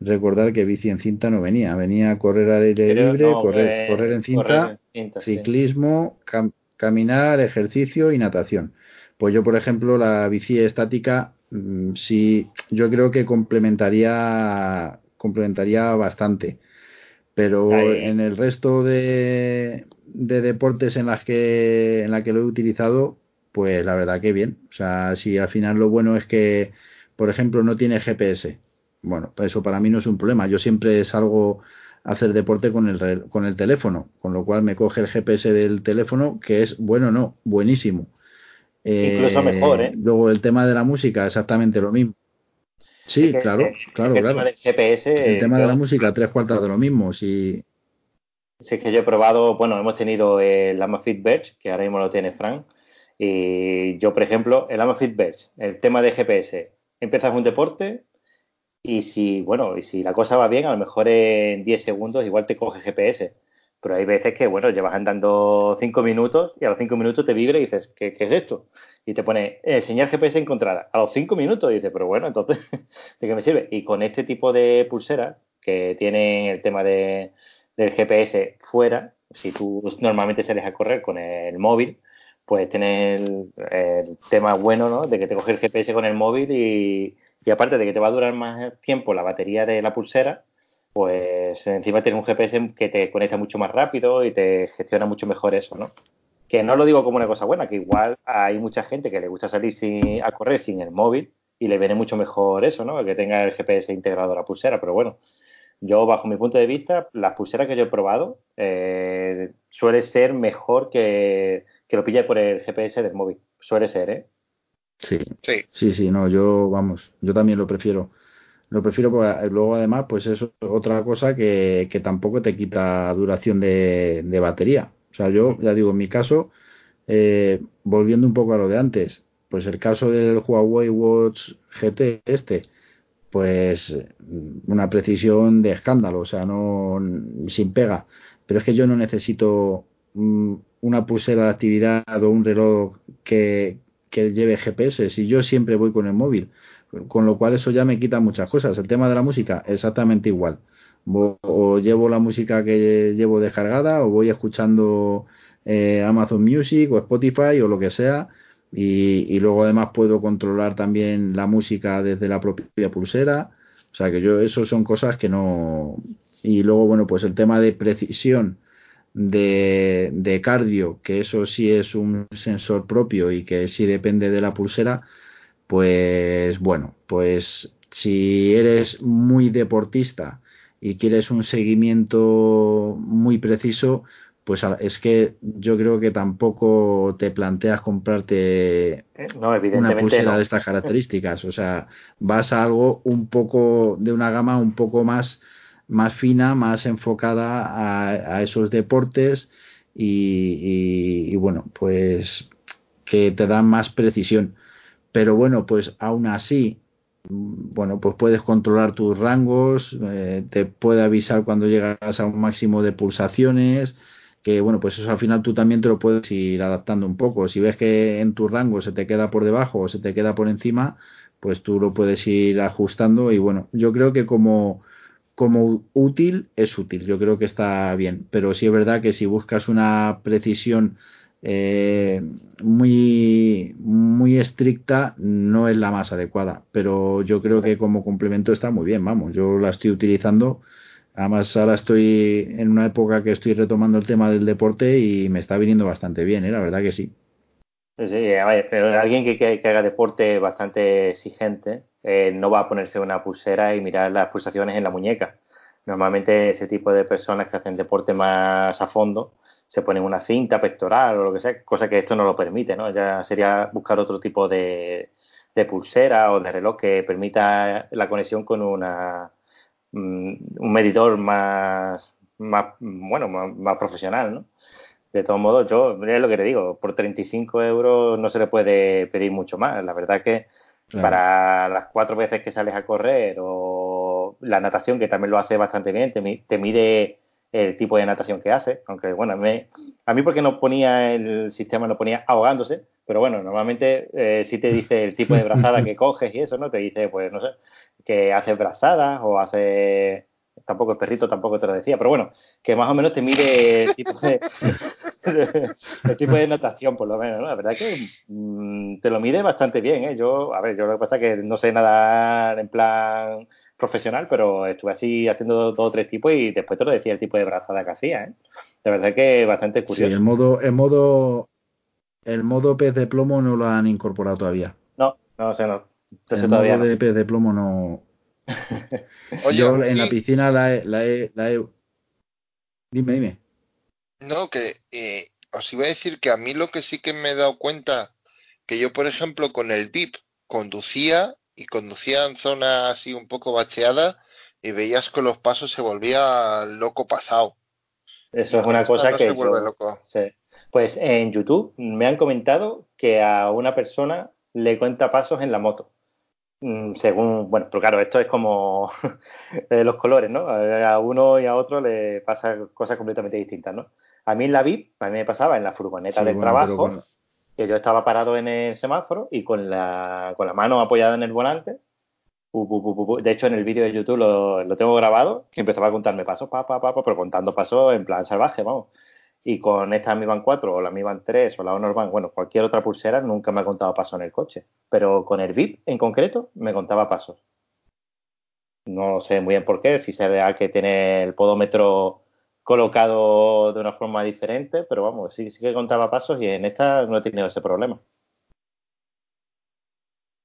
recordar que bici en cinta no venía. Venía correr al aire
Creo-
libre,
no,
correr,
eh,
correr en cinta,
correr en cinta, sí.
ciclismo, cam- caminar, ejercicio y natación. Pues yo, por ejemplo, la bici estática, sí, yo creo que complementaría, complementaría bastante. Pero
Ahí.
en el resto de, de deportes en las que, en la que lo he utilizado, pues la verdad que bien. O sea, si al final lo bueno es que, por ejemplo, no tiene GPS. Bueno, pues eso para mí no es un problema. Yo siempre salgo hacer deporte con el, con el teléfono, con lo cual me coge el GPS del teléfono, que es bueno, no, buenísimo.
Incluso mejor, ¿eh?
Luego el tema de la música, exactamente lo mismo. Sí, claro, claro,
el
claro.
Tema del GPS,
el tema de la música, tres cuartas de lo mismo. Si...
Sí, es que yo he probado, bueno, hemos tenido el Amazfit Verge, que ahora mismo lo tiene Frank, y yo, por ejemplo, el Amazfit Verge, el tema de GPS, empiezas un deporte y si, bueno, y si la cosa va bien, a lo mejor en 10 segundos igual te coge GPS. Pero hay veces que, bueno, llevas andando 5 minutos y a los 5 minutos te vibra y dices, ¿qué, qué es esto? Y te pone, eh, señal GPS encontrada. A los 5 minutos dices, pero bueno, entonces, ¿de qué me sirve? Y con este tipo de pulseras que tienen el tema de, del GPS fuera, si tú normalmente sales a correr con el móvil, pues tienes el, tema bueno, ¿no? De que te coge el GPS con el móvil y, y aparte de que te va a durar más tiempo la batería de la pulsera, pues encima tienes un GPS que te conecta mucho más rápido y te gestiona mucho mejor eso, ¿no? Que no lo digo como una cosa buena, que igual hay mucha gente que le gusta salir sin, a correr sin el móvil y le viene mucho mejor eso, ¿no? Que tenga el GPS integrado a la pulsera, pero bueno, yo bajo mi punto de vista, las pulseras que yo he probado eh, suele ser mejor que, que lo pille por el GPS del móvil, suele ser, ¿eh?
Sí. sí, sí, sí, no, yo, vamos, yo también lo prefiero. Lo prefiero porque luego además, pues es otra cosa que, que tampoco te quita duración de, de, batería. O sea, yo ya digo, en mi caso, eh, volviendo un poco a lo de antes, pues el caso del Huawei Watch GT este, pues una precisión de escándalo, o sea, no sin pega. Pero es que yo no necesito una pulsera de actividad o un reloj que, que lleve GPS, si yo siempre voy con el móvil, con lo cual eso ya me quita muchas cosas. El tema de la música, exactamente igual. O llevo la música que llevo descargada o voy escuchando eh, Amazon Music o Spotify o lo que sea y, y, luego además puedo controlar también la música desde la propia pulsera. O sea que yo, eso son cosas que no... Y luego, bueno, pues el tema de precisión de, de cardio, que eso sí es un sensor propio y que sí depende de la pulsera, pues bueno, pues si eres muy deportista y quieres un seguimiento muy preciso, pues es que yo creo que tampoco te planteas comprarte
Eh, no,
una pulsera
no.
de estas características. O sea, vas a algo un poco de una gama un poco más más fina, más enfocada a, a esos deportes y, y, y, bueno, pues que te dan más precisión. Pero bueno, pues aún así, bueno, pues puedes controlar tus rangos, eh, te puede avisar cuando llegas a un máximo de pulsaciones, que bueno, pues eso al final tú también te lo puedes ir adaptando un poco. Si ves que en tu rango se te queda por debajo o se te queda por encima, pues tú lo puedes ir ajustando y bueno, yo creo que como como útil es útil, yo creo que está bien, pero sí es verdad que si buscas una precisión eh, muy muy estricta no es la más adecuada, pero yo creo que como complemento está muy bien, vamos, yo la estoy utilizando, además ahora estoy en una época que estoy retomando el tema del deporte y me está viniendo bastante bien, ¿eh? la verdad que sí.
Pero alguien que, que, que haga deporte bastante exigente, eh, no va a ponerse una pulsera y mirar las pulsaciones en la muñeca. Normalmente ese tipo de personas que hacen deporte más a fondo se ponen una cinta pectoral o lo que sea, cosa que esto no lo permite, ¿no? Ya sería buscar otro tipo de, de pulsera o de reloj que permita la conexión con una um, un medidor más, más bueno, más, más profesional, ¿no? de todos modos, yo es lo que te digo, por 35 euros no se le puede pedir mucho más. La verdad que claro. para las cuatro veces que sales a correr o la natación, que también lo hace bastante bien, te, te mide el tipo de natación que hace, aunque bueno, me, a mí porque no ponía el sistema, no ponía ahogándose, pero bueno, normalmente eh, sí te dice el tipo de brazada que coges y eso, ¿no? Te dice, pues no sé, que haces brazadas o hace tampoco el perrito tampoco te lo decía, pero bueno, que más o menos te mide el tipo de, el tipo de natación, por lo menos, ¿no? La verdad que mmm, te lo mide bastante bien, ¿eh? Yo, a ver, yo lo que pasa es que no sé nadar en plan profesional, pero estuve así haciendo dos o tres tipos y después te lo decía el tipo de brazada que hacía, ¿eh? La verdad que bastante curioso.
Sí, el modo, el modo, el modo pez de plomo no lo han incorporado todavía.
No, no sé, no.
Entonces, el
todavía
modo
no.
de pez de plomo no,
Oye,
Yo en
y-
la piscina la he, la he, la he- Dime, dime.
No, que eh, os iba a decir que a mí lo que sí que me he dado cuenta, que yo, por ejemplo, con el VIP conducía y conducía en zona así un poco bacheada y veías que los pasos se volvía loco pasado.
Eso es una cosa
no
que
se vuelve
yo-
loco.
sí. Pues en YouTube me han comentado que a una persona le cuenta pasos en la moto. Mm, Según, bueno, pero claro, esto es como los colores, ¿no? A uno y a otro le pasa cosas completamente distintas, ¿no? A mí en la VIP, a mí me pasaba en la furgoneta
Sí,
del
bueno,
trabajo,
pero bueno,
que yo estaba parado en el semáforo y con la, con la mano apoyada en el volante. De hecho, en el vídeo de YouTube lo, lo tengo grabado, que empezaba a contarme pasos, pa, pa, pa, pero contando pasos en plan salvaje, vamos. Y con esta Mi Band 4 o la Mi Band 3 o la Honor Band, bueno, cualquier otra pulsera nunca me ha contado pasos en el coche. Pero con el VIP en concreto me contaba pasos. No sé muy bien por qué, si será que tiene el podómetro colocado de una forma diferente, pero vamos, sí, sí que contaba pasos y en esta no he tenido ese problema.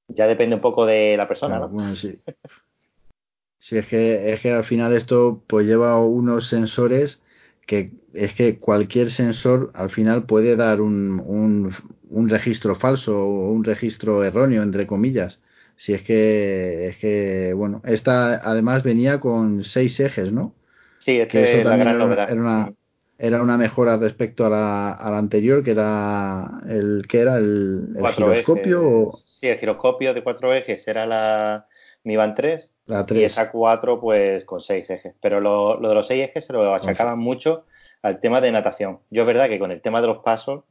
Ya depende un poco de la persona,
claro,
¿no?
bueno, sí. Sí, es que, es que al final esto pues lleva unos sensores que es que cualquier sensor al final puede dar un, un, un registro falso o un registro erróneo, entre comillas. Si es que, es que, bueno, esta además venía con seis ejes, ¿no?
Sí,
Que
este
eso
es la gran
era
novedad.
era una, era una mejora respecto a la, a la anterior, que era el, que era el, el giroscopio o.
Sí, el giroscopio de cuatro ejes era la Mi Band 3
la
y
3.
esa 4 pues con seis ejes. Pero lo, lo de los seis ejes se lo achacaban mucho al tema de natación. Yo es verdad que con el tema de los pasos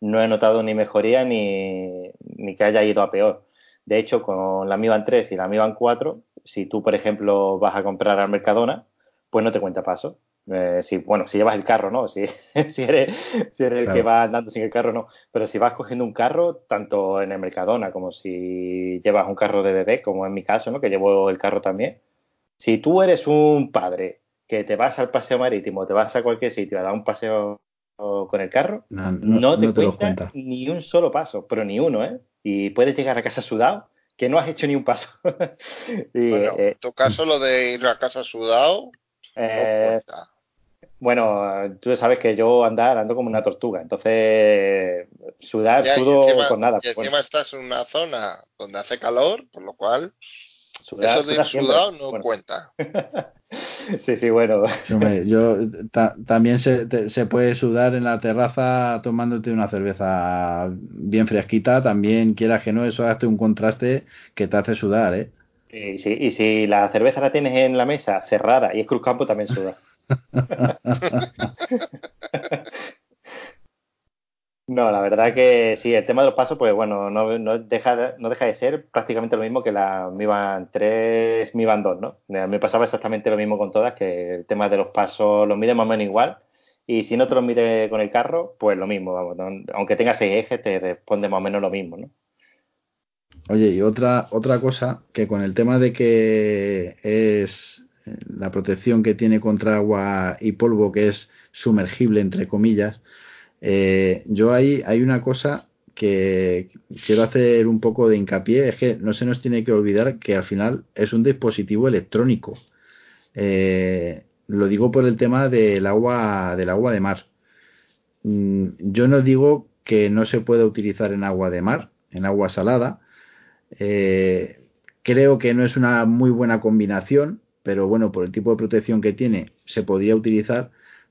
no he notado ni mejoría ni, ni que haya ido a peor. De hecho, con la Mi Band 3 y la Mi Band 4, si tú, por ejemplo, vas a comprar al Mercadona, pues no te cuenta pasos. Eh, si, bueno, si llevas el carro, ¿no? Si, si eres, si eres el que va andando sin el carro, no. Pero si vas cogiendo un carro, tanto en el Mercadona como si llevas un carro de bebé, como en mi caso, ¿no? Que llevo el carro también. Si tú eres un padre que te vas al paseo marítimo, te vas a cualquier sitio a dar un paseo con el carro,
No, no-
no te,
no te los
cuenta
cuenta.
ni un solo paso, pero ni uno, ¿eh? Y puedes llegar a casa sudado que no has hecho ni un paso. Y,
Bueno,
eh,
en tu caso lo de ir a casa sudado,
eh,
cuenta.
bueno, tú sabes que yo andar ando como una tortuga, entonces sudar
Ya,
sudo
encima,
por nada.
y
Bueno,
encima estás en una zona donde hace calor, por lo cual
sudar-
eso de ir sudado no
Bueno,
cuenta.
sí, sí, bueno.
Sí, hombre, yo ta- también se, te- se puede sudar en la terraza tomándote una cerveza bien fresquita, también quieras que no, eso hace un contraste que te hace sudar, ¿eh?
Y si, y si la cerveza la tienes en la mesa cerrada y es Cruz Campo, también suda. No, la verdad que sí, el tema de los pasos, pues bueno, no, no deja, de- no deja de ser prácticamente lo mismo que la Mi Band 3, Mi Band 2, ¿no? Mí me pasaba exactamente lo mismo con todas, que el tema de los pasos los mide más o menos igual, y si no te los mide con el carro, pues lo mismo, vamos, ¿no? aunque tenga seis ejes, te responde más o menos lo mismo, ¿no?
Oye, y otra, otra cosa, que con el tema de que es eh, la protección que tiene contra agua y polvo, que es sumergible, entre comillas, eh, yo ahí hay una cosa que quiero hacer un poco de hincapié, es que no se nos tiene que olvidar que al final es un dispositivo electrónico. Eh, lo digo por el tema del agua, del agua de mar. Mm, Yo no digo que no se pueda utilizar en agua de mar, en agua salada. Eh, creo que no es una muy buena combinación, pero bueno, por el tipo de protección que tiene, se podría utilizar.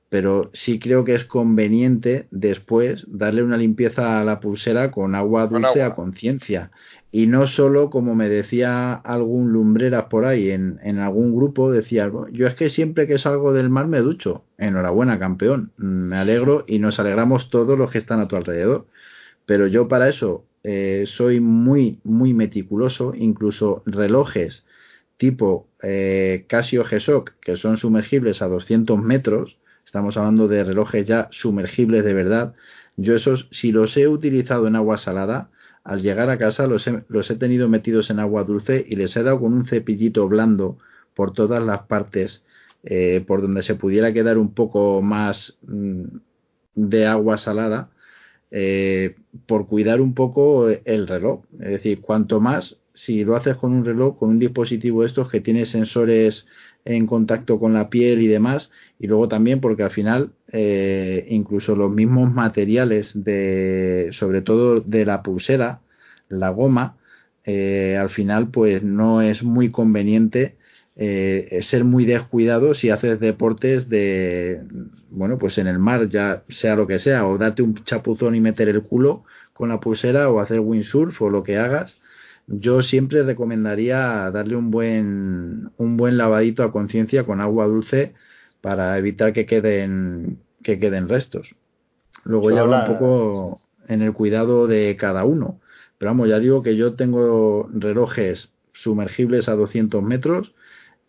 Pero sí creo que es conveniente después darle una limpieza a la pulsera con agua
Con
dulce
agua.
a conciencia. Y no solo, como me decía algún lumbreras por ahí en, en algún grupo, decía, yo es que siempre que salgo del mar me ducho. Enhorabuena, campeón. Me alegro y nos alegramos todos los que están a tu alrededor. Pero yo para eso eh, soy muy, muy meticuloso. Incluso relojes tipo eh, Casio G-Shock, que son sumergibles a 200 metros, estamos hablando de relojes ya sumergibles de verdad. Yo esos, si los he utilizado en agua salada, al llegar a casa los he, los he tenido metidos en agua dulce y les he dado con un cepillito blando por todas las partes, eh, por donde se pudiera quedar un poco más mm, de agua salada, eh, por cuidar un poco el reloj. Es decir, cuanto más si lo haces con un reloj, con un dispositivo estos que tiene sensores en contacto con la piel y demás, y luego también porque al final eh, incluso los mismos materiales de, sobre todo de la pulsera, la goma, eh, al final pues no es muy conveniente eh, ser muy descuidado si haces deportes de, bueno, pues en el mar, ya sea lo que sea, o darte un chapuzón y meter el culo con la pulsera, o hacer windsurf, o lo que hagas. Yo siempre recomendaría darle un buen, un buen lavadito a conciencia con agua dulce para evitar que queden, que queden restos. Luego ya un poco en el cuidado de cada uno. Pero vamos, ya digo que yo tengo relojes sumergibles a 200 metros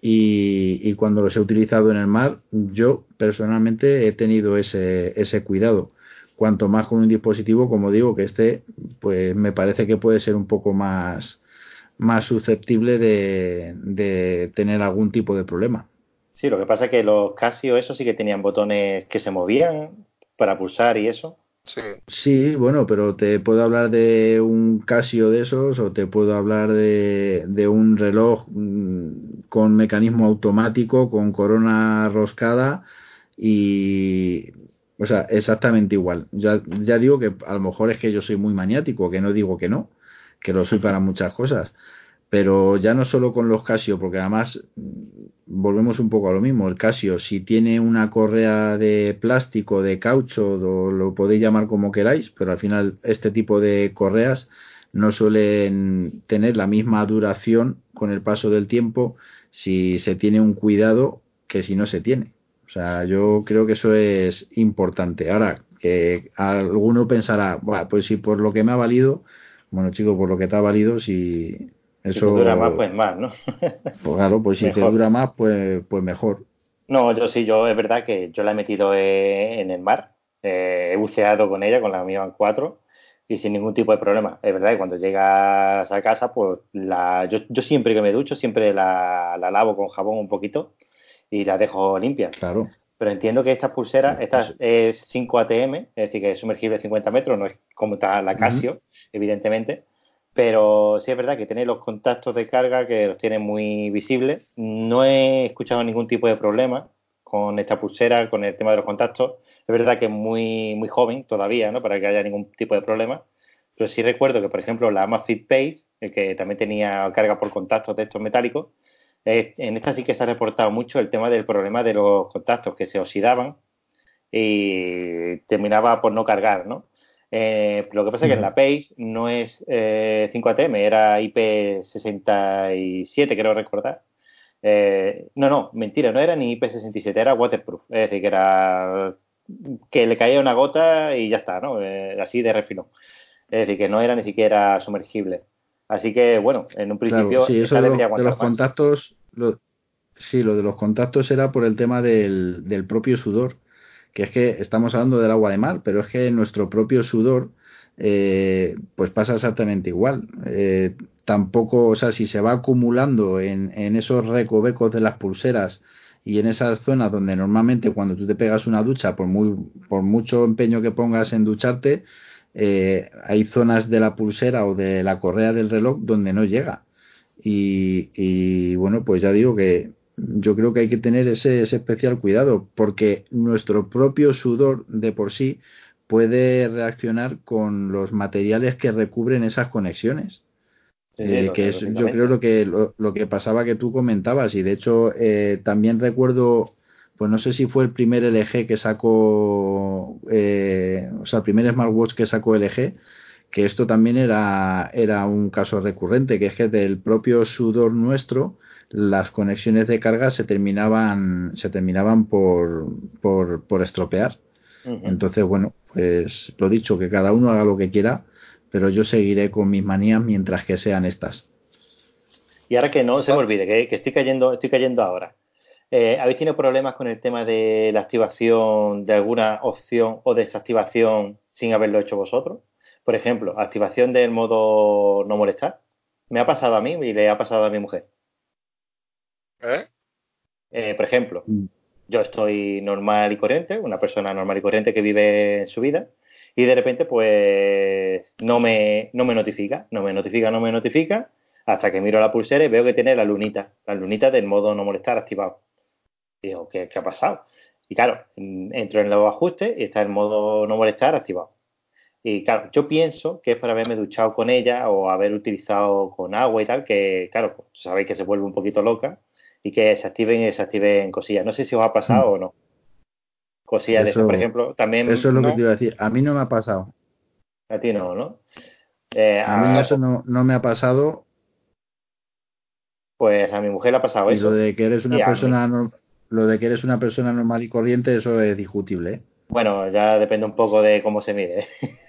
y, cuando los he utilizado en el mar, yo personalmente he tenido ese, ese cuidado. Cuanto más con un dispositivo, como digo, que este, pues me parece que puede ser un poco más, más susceptible de, de tener algún tipo de problema.
Sí, lo que pasa es que los Casio, esos sí que tenían botones que se movían para pulsar y eso.
Sí. bueno, pero te puedo hablar de un Casio de esos o te puedo hablar de, de un reloj mm, con mecanismo automático, con corona roscada y... O sea, exactamente igual. Ya, ya digo que a lo mejor es que yo soy muy maniático, que no digo que no, que lo soy para muchas cosas pero ya no solo con los Casio, porque además volvemos un poco a lo mismo. El Casio, si tiene una correa de plástico, de caucho, o lo podéis llamar como queráis, pero al final este tipo de correas no suelen tener la misma duración con el paso del tiempo si se tiene un cuidado que si no se tiene. O sea, yo creo que eso es importante. Ahora, que alguno pensará, pues si por lo que me ha valido, bueno chico, por lo que te ha valido, si
si dura más, pues más, ¿no?
pues claro, pues si te dura más, pues, pues mejor.
No, yo sí, yo es verdad que yo la he metido eh, en el mar, eh, he buceado con ella, con la mía 4, y sin ningún tipo de problema. Es verdad que cuando llegas a casa, pues la, yo, yo siempre que me ducho, siempre la, la, lavo con jabón un poquito y la dejo limpia.
Claro.
Pero entiendo que estas pulseras, esta es 5 ATM, es decir, que es sumergible 50 metros, no es como está la Casio, evidentemente pero sí es verdad que tiene los contactos de carga que los tiene muy visibles. No he escuchado ningún tipo de problema con esta pulsera, con el tema de los contactos. Es verdad que es muy, muy joven todavía, ¿no? Para que haya ningún tipo de problema. Pero sí recuerdo que, por ejemplo, la Amazfit Pace, que también tenía carga por contactos de estos metálicos, en esta sí que se ha reportado mucho el tema del problema de los contactos que se oxidaban y terminaba por no cargar, ¿no? Eh, lo que pasa es que en la Page no es eh, 5ATM, era IP67, creo recordar. Eh, no, no, mentira, no era ni IP67, era waterproof. Es decir, que era que le caía una gota y ya está, ¿no? Eh, así de refino. Es decir, que no era ni siquiera sumergible. Así que, bueno, en un principio.
sí, eso de, los, contactos. sí, lo de los contactos era por el tema del, del propio sudor que es que estamos hablando del agua de mar, pero es que nuestro propio sudor eh, pues pasa exactamente igual. Eh, tampoco, o sea, si se va acumulando en, en esos recovecos de las pulseras y en esas zonas donde normalmente cuando tú te pegas una ducha, por, muy, por mucho empeño que pongas en ducharte, eh, hay zonas de la pulsera o de la correa del reloj donde no llega. Y, y bueno, pues ya digo que yo creo que hay que tener ese, especial cuidado porque nuestro propio sudor de por sí puede reaccionar con los materiales que recubren esas conexiones. Eh, que es, yo creo lo que lo, que pasaba que tú comentabas y de hecho eh, también recuerdo pues no sé si fue el primer LG que sacó eh, o sea el primer smartwatch que sacó LG que esto también era era un caso recurrente que es que del propio sudor nuestro las conexiones de carga se terminaban, se terminaban por, por, por estropear. Entonces, bueno, pues lo dicho, que cada uno haga lo que quiera, pero yo seguiré con mis manías mientras que sean estas.
Y ahora que no se me olvide, que, estoy cayendo, estoy cayendo ahora. Eh, ¿Habéis tenido problemas con el tema de la activación de alguna opción o desactivación sin haberlo hecho vosotros? Por ejemplo, activación del modo no molestar. Me ha pasado a mí y le ha pasado a mi mujer. ¿Eh? ¿Eh? por ejemplo, mm. yo estoy normal y corriente, una persona normal y corriente que vive en su vida, y de repente, pues, no me, no me notifica, no me notifica, no me notifica, Hasta que miro la pulsera y veo que tiene la lunita, la lunita del modo no molestar activado. Digo, ¿qué, qué ha pasado? Y claro, entro en los ajustes y está el modo no molestar activado. Y claro, yo pienso que es por haberme duchado con ella o haber utilizado con agua y tal, que claro, pues, sabéis que se vuelve un poquito loca y que se activen y desactiven cosillas. No sé si os ha pasado
Mm.
o no. Cosillas de
Eso-
por ejemplo, también
Eso es lo
no.
que te iba a decir. A mí no me ha pasado.
a ti no, ¿no? Eh,
A mí
a-
eso no, no me ha pasado.
Pues a mi mujer le ha pasado
Y
eso.
lo de que eres
Y
una
a mí.
persona no- lo de que eres una persona normal y corriente, eso es discutible, ¿eh?
Bueno, ya depende un poco de cómo se mire.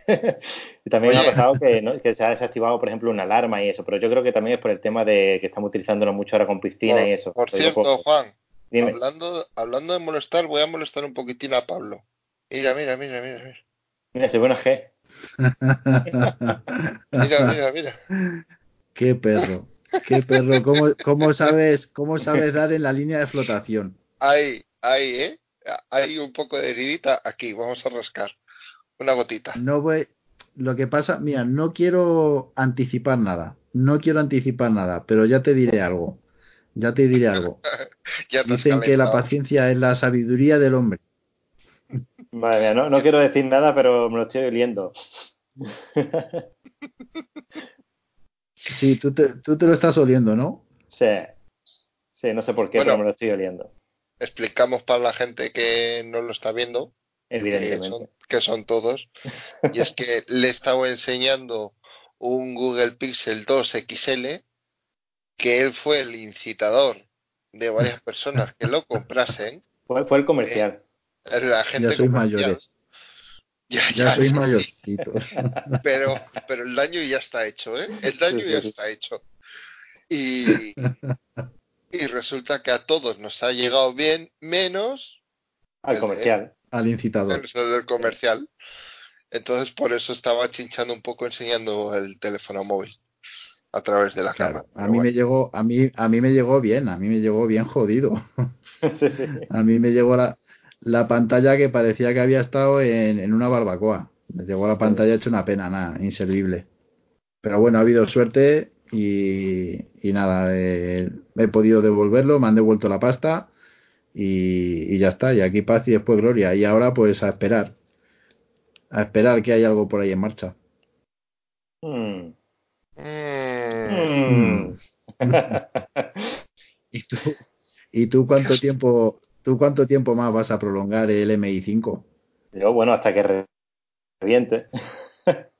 y también me ha pasado que, ¿no? que se ha desactivado, por ejemplo, una alarma y eso, pero yo creo que también es por el tema de que estamos utilizándolo mucho ahora con piscina
Por,
y eso.
por cierto, Juan,
dime.
hablando, hablando de molestar, voy a molestar un poquitín a Pablo. Mira, mira, mira, mira, mira.
Mira, se una G.
Mira, mira, mira.
Qué perro. Qué perro. ¿Cómo, cómo sabes, cómo sabes dar en la línea de flotación?
Ahí, ahí, ¿eh? Hay un poco de heridita aquí, vamos a rascar. Una gotita.
No voy. Lo que pasa, mira, no quiero anticipar nada. No quiero anticipar nada, pero ya te diré algo. Ya te diré algo.
Ya
Dicen que la paciencia es la sabiduría del hombre.
Madre mía, no, no quiero decir nada, pero me lo estoy oliendo.
Sí, tú te, tú te lo estás oliendo, ¿no?
sí. Sí, no sé por qué,
Bueno.
pero me lo estoy oliendo.
Explicamos para la gente que no lo está viendo, que
Evidentemente.
son, que son todos, y es que le he estado enseñando un Google Pixel 2 XL, que él fue el incitador de varias personas que lo comprasen.
Fue, fue el comercial.
La gente
Ya sois
comercial.
mayores.
Ya,
Ya
ya,
sois
sí,
mayorcitos.
pero, pero el daño ya está hecho, ¿eh? El daño ya
sí.
está hecho. Y, y resulta que a todos nos ha llegado bien, menos
Al
el-
comercial.
Al incitador.
el del comercial. Entonces por eso estaba chinchando un poco enseñando el teléfono móvil a través de la
Claro,
cámara.
a mí me llegó, a mí, a mí me llegó bien, a mí me llegó bien jodido. A mí me llegó la, la pantalla que parecía que había estado en, en una barbacoa. Me llegó la pantalla hecha una pena, nada, inservible. Pero bueno, ha habido suerte y, y nada, eh, he podido devolverlo, me han devuelto la pasta y, y ya está. Y aquí paz y después gloria. Y ahora pues a esperar. A esperar que haya algo por ahí en marcha.
Mm.
Mm.
¿Y tú, y tú cuánto tiempo, tú cuánto tiempo más vas a prolongar el MI5?
Yo, bueno, hasta que reviente.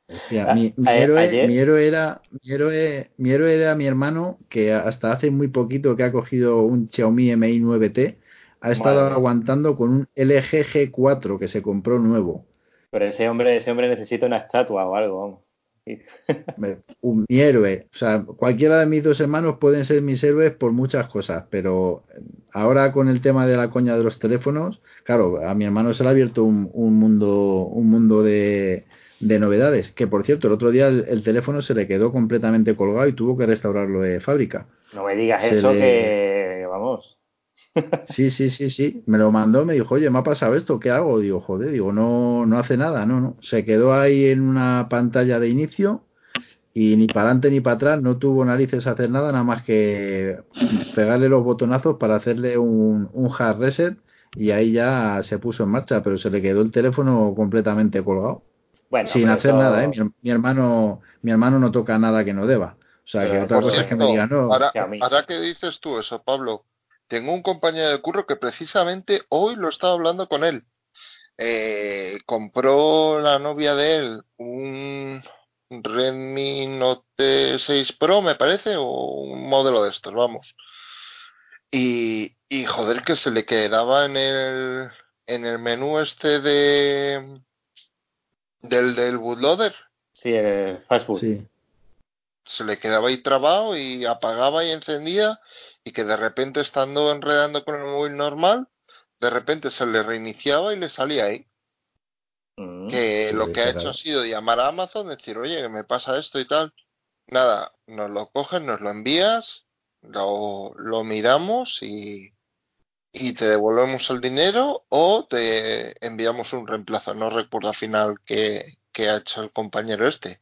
Hostia, mi, héroe,
ayer-
mi héroe era, mi héroe, mi héroe era mi hermano que hasta hace muy poquito que ha cogido un Xiaomi Mi 9T, ha estado
Madre.
aguantando con un LG G4 que se compró nuevo.
Pero ese hombre, ese hombre necesita una estatua o algo, vamos.
Un- mi héroe, o sea, cualquiera de mis dos hermanos pueden ser mis héroes por muchas cosas, pero ahora con el tema de la coña de los teléfonos, claro, a mi hermano se le ha abierto un, un mundo, un mundo de, de novedades, que por cierto, el otro día el, el teléfono se le quedó completamente colgado y tuvo que restaurarlo de fábrica.
No me digas
Se
eso
le-
que, vamos.
Sí, sí, sí, sí, me lo mandó, me dijo, oye, me ha pasado esto, ¿qué hago? Digo, joder, digo, no, no hace nada, no, no, se quedó ahí en una pantalla de inicio y ni para adelante ni para atrás, no tuvo narices a hacer nada, nada más que pegarle los botonazos para hacerle un, un hard reset y ahí ya se puso en marcha, pero se le quedó el teléfono completamente colgado,
Bueno,
sin hacer
eso-
nada, ¿eh? Mi, her- mi hermano, mi hermano no toca nada que no deba. O sea, que otra cosa es que me
cierto,
diga, no,
ahora
que
dices tú eso, Pablo, tengo un compañero de curro que precisamente hoy lo estaba hablando con él. Eh, compró la novia de él un Redmi Note 6 Pro, me parece, o un modelo de estos, vamos. Y, y joder, que se le quedaba en el, en el menú este de del del bootloader.
Sí, el fast food.
sí.
se le quedaba ahí trabado y apagaba y encendía y que de repente estando enredando con el móvil normal, de repente se le reiniciaba y le salía ahí.
Mm.
Que lo que ha hecho ha sido llamar a Amazon, decir, oye, que me pasa esto y tal. Nada, nos lo coges, nos lo envías, lo, lo miramos y, y te devolvemos el dinero o te enviamos un reemplazo. No recuerdo al final qué, qué ha hecho el compañero este.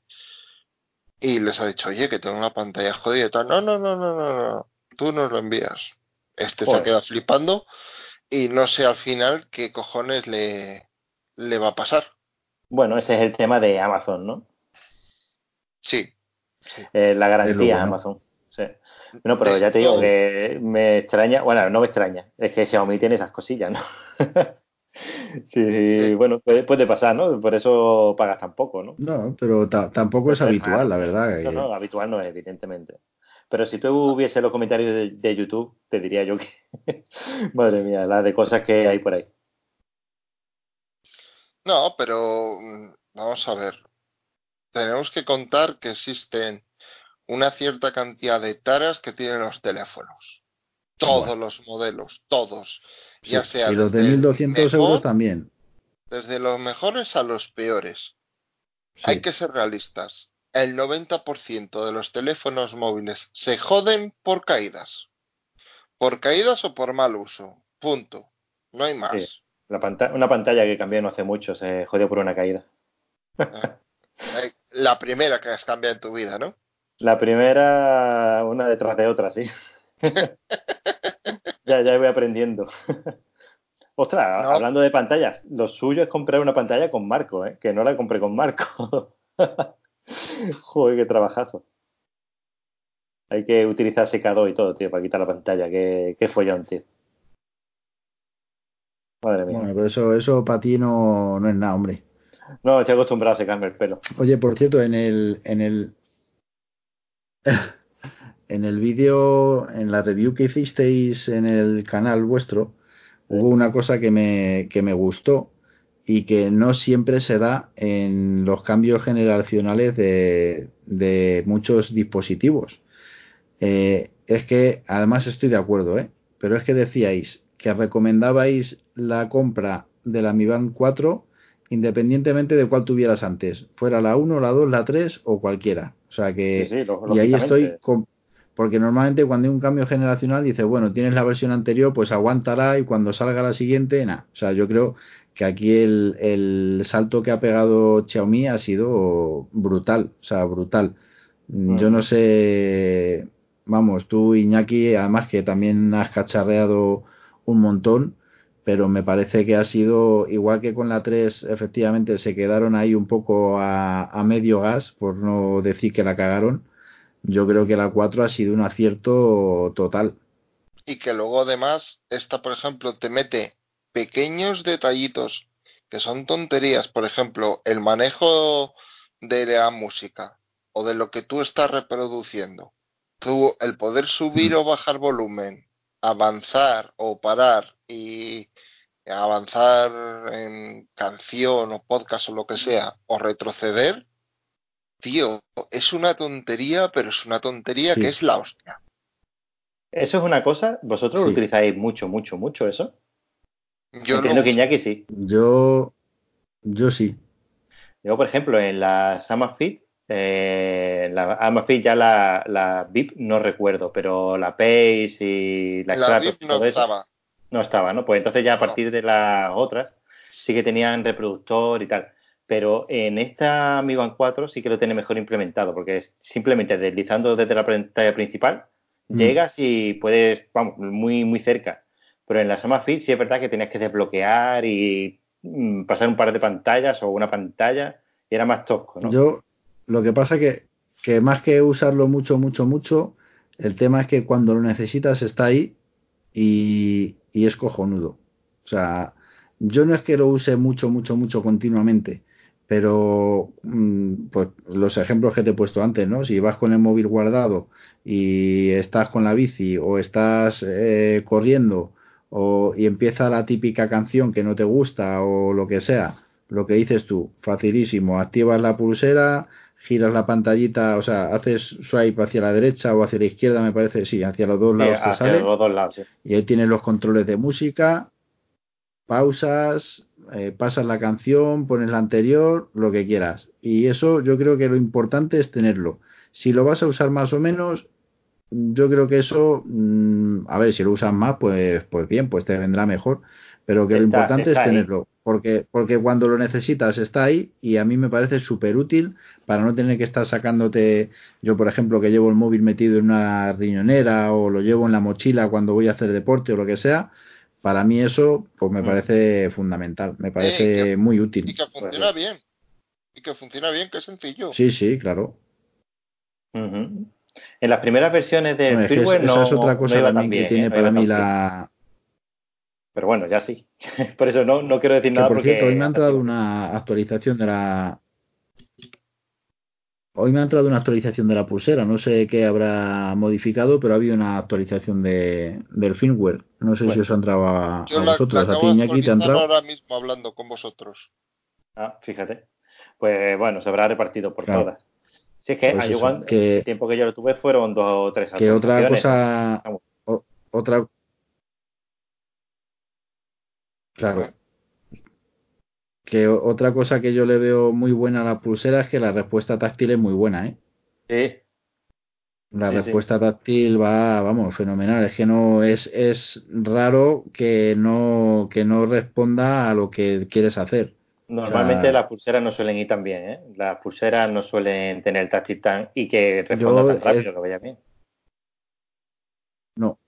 y les ha dicho, oye, que tengo una pantalla jodida y tal. No, no, no, no, no, no. Tú nos lo envías. Este se ha quedado flipando y no sé al final qué cojones le, le va a pasar.
Bueno, ese es el tema de Amazon, ¿no?
Sí.
Eh, la garantía Amazon. Sí. Bueno, pero ya te digo que me extraña, bueno, no me extraña, es que Xiaomi tiene esas cosillas, ¿no? sí, bueno, puede, pasar, ¿no? Por eso pagas tan poco, ¿no?
No, pero tampoco es habitual, la verdad.
No, no, habitual no es, evidentemente. Pero si tú hubiese los comentarios de, YouTube, te diría yo que, madre mía, la de cosas que hay por ahí.
No, pero mm, vamos a ver. Tenemos que contar que existen una cierta cantidad de taras que tienen los teléfonos. Todos los modelos, todos. ya sea
y los de 1200 euros también.
Desde los mejores a los peores. Hay que ser realistas. El 90% de los teléfonos móviles se joden por caídas. Por caídas o por mal uso. Punto. No hay más.
La una pantalla que cambié no hace mucho se jodió por una caída.
Ah. La primera que has cambiado en tu vida, ¿no?
La primera, una detrás de otra, sí. ya, ya voy aprendiendo. Ostras, hablando de pantallas, lo suyo es comprar una pantalla con marco, ¿eh? que no la compré con marco. Joder, qué trabajazo. Hay que utilizar secador y todo, tío, para quitar la pantalla. Qué, qué follón, tío.
Madre mía. Bueno, pero eso, eso para ti no, no es nada, hombre.
No, estoy acostumbrado a secarme el pelo.
Oye, por cierto, en el, en el, en el vídeo, en la review que hicisteis en el canal vuestro, hubo una cosa que me, que me gustó y que no siempre se da en los cambios generacionales de, de muchos dispositivos. Eh, es que, además estoy de acuerdo, ¿eh? pero es que decíais que recomendabais la compra de la Mi Band 4 independientemente de cuál tuvieras antes, fuera la 1, la 2, la 3 o cualquiera. O sea que, y ahí estoy, porque normalmente cuando hay un cambio generacional dice, bueno, tienes la versión anterior, pues aguantará y cuando salga la siguiente, nada. O sea, yo creo que aquí el, el salto que ha pegado Xiaomi ha sido brutal, o sea, brutal. Yo no sé, vamos, tú Iñaki, además que también has cacharreado un montón, pero me parece que ha sido, igual que con la 3, efectivamente se quedaron ahí un poco a, medio gas, por no decir que la cagaron. Yo creo que la 4 ha sido un acierto total.
Y que luego además, esta por ejemplo te mete pequeños detallitos que son tonterías, por ejemplo, el manejo de la música o de lo que tú estás reproduciendo. Tú, el poder subir o bajar volumen, avanzar o parar y avanzar en canción o podcast o lo que sea, o retroceder, tío, es una tontería, pero es una tontería que es la hostia.
Eso es una cosa, vosotros lo utilizáis mucho, mucho, mucho eso. Yo Entiendo que Iñaki sí.
Yo, yo sí.
Yo, por ejemplo, en la Amazfit, eh, la Amazfit ya la, la VIP no recuerdo, pero la Pace y la,
la VIP no estaba.
No estaba, ¿no? Pues entonces ya a partir de las otras sí que tenían reproductor y tal. Pero en esta Mi Band 4 sí que lo tiene mejor implementado, porque es simplemente deslizando desde la pantalla principal, mm. llegas y puedes, vamos, muy, muy cerca. Pero en la Fit sí es verdad que tenías que desbloquear y mm, pasar un par de pantallas o una pantalla y era más tosco, ¿no?
Yo, lo que pasa que, que más que usarlo mucho, mucho, mucho, el tema es que cuando lo necesitas está ahí y, y es cojonudo. O sea, yo no es que lo use mucho, mucho, mucho continuamente, pero mm, pues los ejemplos que te he puesto antes, ¿no? Si vas con el móvil guardado y estás con la bici o estás eh, corriendo o, y empieza la típica canción que no te gusta o lo que sea, lo que dices tú, facilísimo, activas la pulsera, giras la pantallita, o sea, haces swipe hacia la derecha o hacia la izquierda, me parece, sí, hacia los dos lados te sale.
Los dos lados,
Y ahí tienes los controles de música, pausas, eh, pasas la canción, pones la anterior, lo que quieras. Y eso yo creo que lo importante es tenerlo. Si lo vas a usar más o menos, yo creo que eso, mm, a ver, si lo usas más, pues, pues bien, pues te vendrá mejor. Pero que lo importante es tenerlo porque, porque cuando lo necesitas está ahí y a mí me parece súper útil para no tener que estar sacándote, yo por ejemplo que llevo el móvil metido en una riñonera o lo llevo en la mochila cuando voy a hacer deporte o lo que sea, para mí eso pues me mm. parece fundamental, me parece muy útil.
Y que funciona bien, y que funciona bien, que es sencillo.
Sí, sí, claro.
En las primeras versiones de firmware no,
esa es otra cosa también que tiene ¿eh? para mí la
pero bueno, ya sí. Por eso no, no quiero decir nada.
Por cierto, hoy me ha entrado una actualización de la. Hoy me ha entrado una actualización de la pulsera. No sé qué habrá modificado, pero ha habido una actualización de, del firmware. No sé si os ha entrado a, vosotros. a ti, Iñaki, te ha entrado.
ahora mismo hablando con vosotros.
Ah, fíjate. Pues bueno, se habrá repartido por todas. Si es que, pues el tiempo que yo lo tuve fueron dos o tres
Que otra cosa. otra Claro. Que otra cosa que yo le veo muy buena a la pulsera es que la respuesta táctil es muy buena, ¿eh?
Sí.
La respuesta táctil va, vamos, fenomenal. Es que no es, es raro que no, que no responda a lo que quieres hacer.
Normalmente las pulseras no suelen ir tan bien, ¿eh? Las pulseras no suelen tener táctil tan y que responda tan rápido que vaya bien.
No,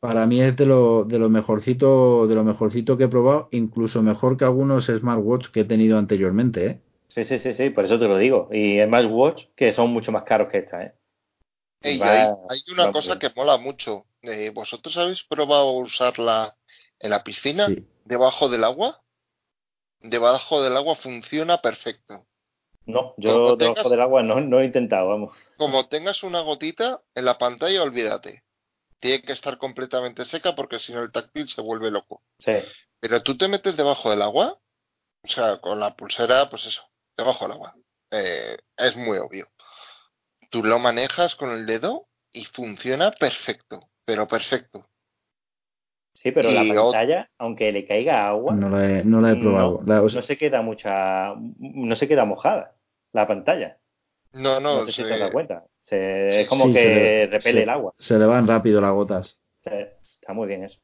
para mí es de lo, de lo mejorcito, de lo mejorcito que he probado, incluso mejor que algunos smartwatch que he tenido anteriormente, ¿eh?
Sí, sí, sí, sí, por eso te lo digo. Y smartwatch que son mucho más caros que esta, ¿eh?
hay, una cosa que mola mucho. Eh, ¿Vosotros habéis probado usarla en la piscina, debajo del agua? Debajo del agua funciona perfecto.
No, yo debajo del agua no, no he intentado, vamos.
Como tengas una gotita en la pantalla, olvídate tiene que estar completamente seca porque si no el táctil se vuelve loco.
Sí.
Pero tú te metes debajo del agua, o sea, con la pulsera, pues eso, debajo del agua. Eh, es muy obvio. Tú lo manejas con el dedo y funciona perfecto, pero perfecto.
Sí, pero la pantalla, aunque le caiga agua,
no la he, no la he probado.
No, se queda mucha, no se queda mojada la pantalla.
No, no,
no sé si te das cuenta es como que repele el agua.
Se le van rápido las gotas.
está muy bien eso.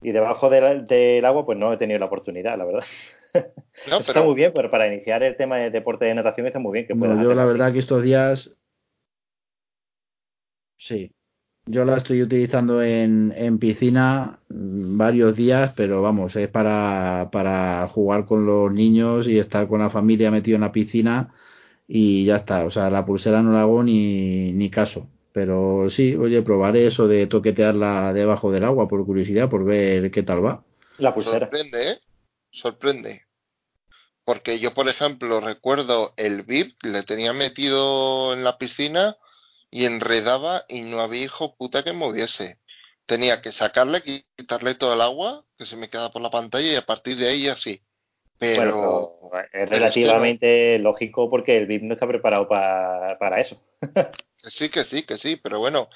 Y debajo del, agua, pues no he tenido la oportunidad, la verdad. Está muy bien, pero para iniciar el tema de deporte de natación está muy bien. Que
bueno, yo la verdad que estos días. Sí. Yo la estoy utilizando en, en piscina varios días, pero vamos, es para, para jugar con los niños y estar con la familia metido en la piscina y ya está. O sea, la pulsera no la hago ni, ni caso. Pero sí, oye, probaré eso de toquetearla debajo del agua por curiosidad, por ver qué tal va.
La pulsera.
Sorprende, ¿eh? Sorprende. Porque yo, por ejemplo, recuerdo el VIP, le tenía metido en la piscina y enredaba y no había hijo puta que moviese. Tenía que sacarle, quitarle todo el agua que se me queda por la pantalla y a partir de ahí así. Pero,
es relativamente lógico porque el VIP no está preparado para eso.
sí, que sí, que sí, pero bueno,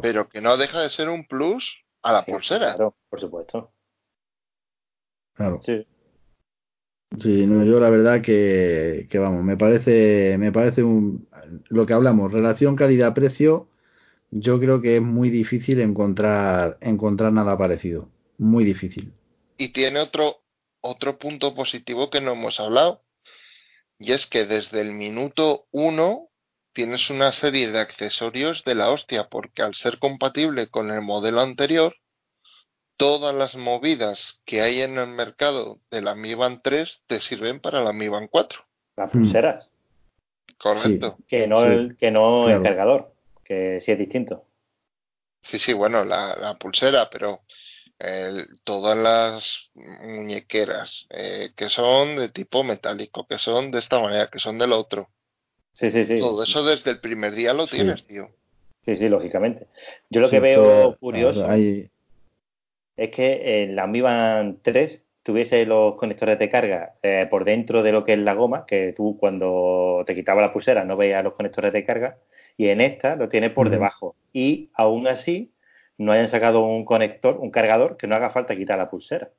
pero que no deja de ser un plus a la pulsera.
Claro, por supuesto.
Claro. Sí. Sí, no, yo la verdad que, que, vamos, me parece, me parece un, lo que hablamos, relación calidad-precio, yo creo que es muy difícil encontrar, encontrar nada parecido, muy difícil.
Y tiene otro, otro punto positivo que no hemos hablado, y es que desde el minuto uno tienes una serie de accesorios de la hostia, porque al ser compatible con el modelo anterior, todas las movidas que hay en el mercado de la Mi Band 3 te sirven para la Mi Band 4.
Las pulseras.
Correcto.
Que no, el, que no el cargador, que sí es distinto.
Sí, sí, bueno, la, la pulsera, pero todas las muñequeras eh, que son de tipo metálico, que son de esta manera, que son del otro.
Sí, sí, sí.
Todo eso desde el primer día lo tienes, tío.
Sí, sí, lógicamente. Yo lo que veo curioso es que en la Mi Band 3 tuviese los conectores de carga eh, por dentro de lo que es la goma, que tú cuando te quitaba la pulsera no veías los conectores de carga, y en esta lo tiene por debajo. Y aún así no hayan sacado un conector, un cargador, que no haga falta quitar la pulsera.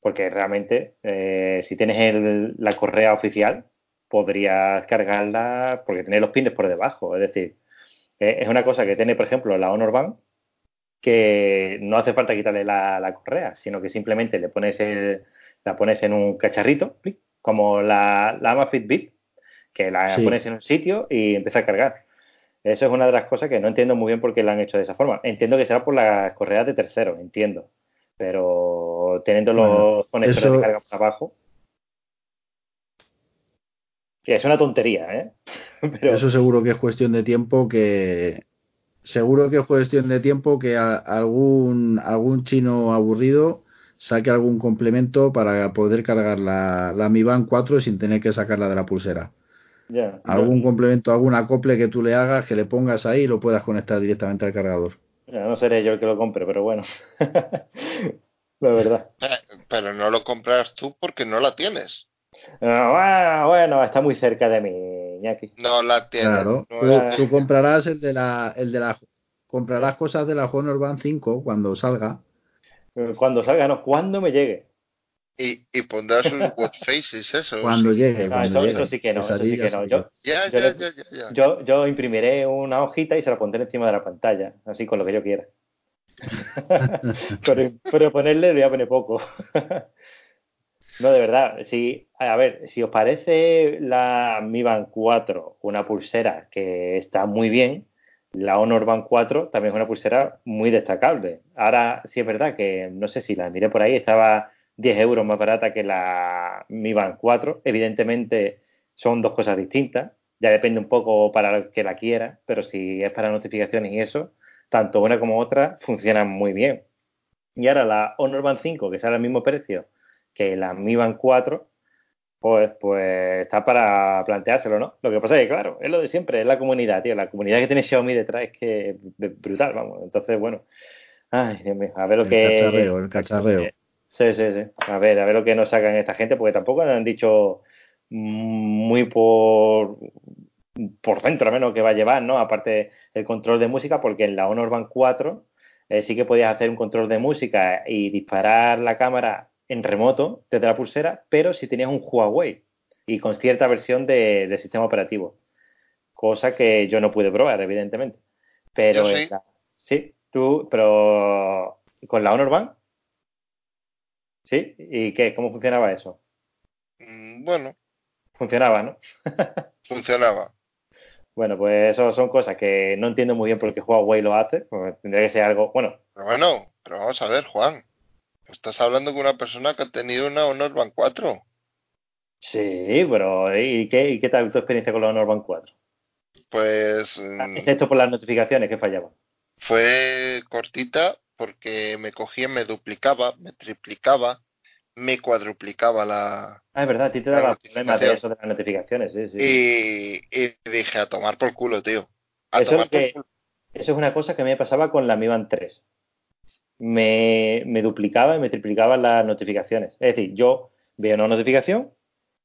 Porque realmente, eh, si tienes la correa oficial, podrías cargarla porque tiene los pines por debajo. Es decir, eh, es una cosa que tiene, por ejemplo, la Honor Band, que no hace falta quitarle la, correa, sino que simplemente le pones la pones en un cacharrito, como la, la Amazfit Bip, que la pones en un sitio y empieza a cargar. Eso es una de las cosas que no entiendo muy bien por qué la han hecho de esa forma. Entiendo que será por las correas de tercero, entiendo. Pero teniendo los conectores de carga por abajo. Es una tontería, ¿eh?
Eso seguro que es cuestión de tiempo que. Seguro que es cuestión de tiempo que algún, algún chino aburrido saque algún complemento para poder cargar la, la Mi Band 4 sin tener que sacarla de la pulsera algún complemento, algún acople que tú le hagas, que le pongas ahí y lo puedas conectar directamente al cargador.
no seré yo el que lo compre, pero bueno. la verdad.
Eh, pero no lo compras tú porque no la tienes.
Ah, bueno, está muy cerca de mí, Iñaki.
No la tienes.
Claro, tú, comprarás el de la, el de la, comprarás cosas de la Honor Band 5 cuando salga.
Cuando salga, no, cuando me llegue.
Y, y pondrás sus watch faces, eso.
Cuando llegue.
Cuando eso, sí que no. Eso sí que no. Yo,
ya, ya, ya, ya,
Yo, yo imprimiré una hojita y se la pondré encima de la pantalla, así con lo que yo quiera. pero, pero, ponerle le voy a poner poco. No, de verdad. Si, a ver, si os parece la Mi Band 4 una pulsera que está muy bien, la Honor Band 4 también es una pulsera muy destacable. Ahora sí es verdad que no sé si la miré por ahí, estaba 10 euros más barata que la Mi Band 4. Evidentemente son dos cosas distintas. Ya depende un poco para el que la quiera, pero si es para notificaciones y eso, tanto una como otra funcionan muy bien. Y ahora la Honor Band 5, que sale al mismo precio que la Mi Band 4, pues, pues está para planteárselo, ¿no? Lo que pasa es que, claro, es lo de siempre, es la comunidad, tío. La comunidad que tiene Xiaomi detrás es que es brutal, vamos. Entonces, bueno, ay, Dios mío, a ver lo
el
que.
Cacharreo, el cacharreo.
Sí, sí, sí. A ver, a ver lo que nos sacan esta gente, porque tampoco han dicho muy por por dentro, al menos que va a llevar, ¿no? Aparte el control de música, porque en la Honor Band 4 eh, sí que podías hacer un control de música y disparar la cámara en remoto desde la pulsera, pero si tenías un Huawei y con cierta versión de, sistema operativo. Cosa que yo no pude probar, evidentemente. Pero
sí.
sí, tú, pero con la Honor Band ¿Sí? ¿Y qué? ¿Cómo funcionaba eso?
Mm, bueno.
Funcionaba, ¿no?
funcionaba.
Bueno, pues eso son cosas que no entiendo muy bien por qué Huawei lo hace. Pues tendría que ser algo. Bueno.
Pero bueno, pero vamos a ver, Juan. Estás hablando con una persona que ha tenido una Honor Band 4.
Sí, pero ¿y qué, y qué tal tu experiencia con la Honor Band 4?
Pues.
Mm, Excepto por las notificaciones que fallaban.
Fue cortita, porque me cogía, me duplicaba, me triplicaba, me cuadruplicaba la.
Ah, es verdad, a ti te daba problemas de eso de las notificaciones, sí, sí.
Y, dije, a tomar por culo, tío.
eso, es que, eso es una cosa que me pasaba con la Mi Band 3. Me, me duplicaba y me triplicaba las notificaciones. Es decir, yo veo una notificación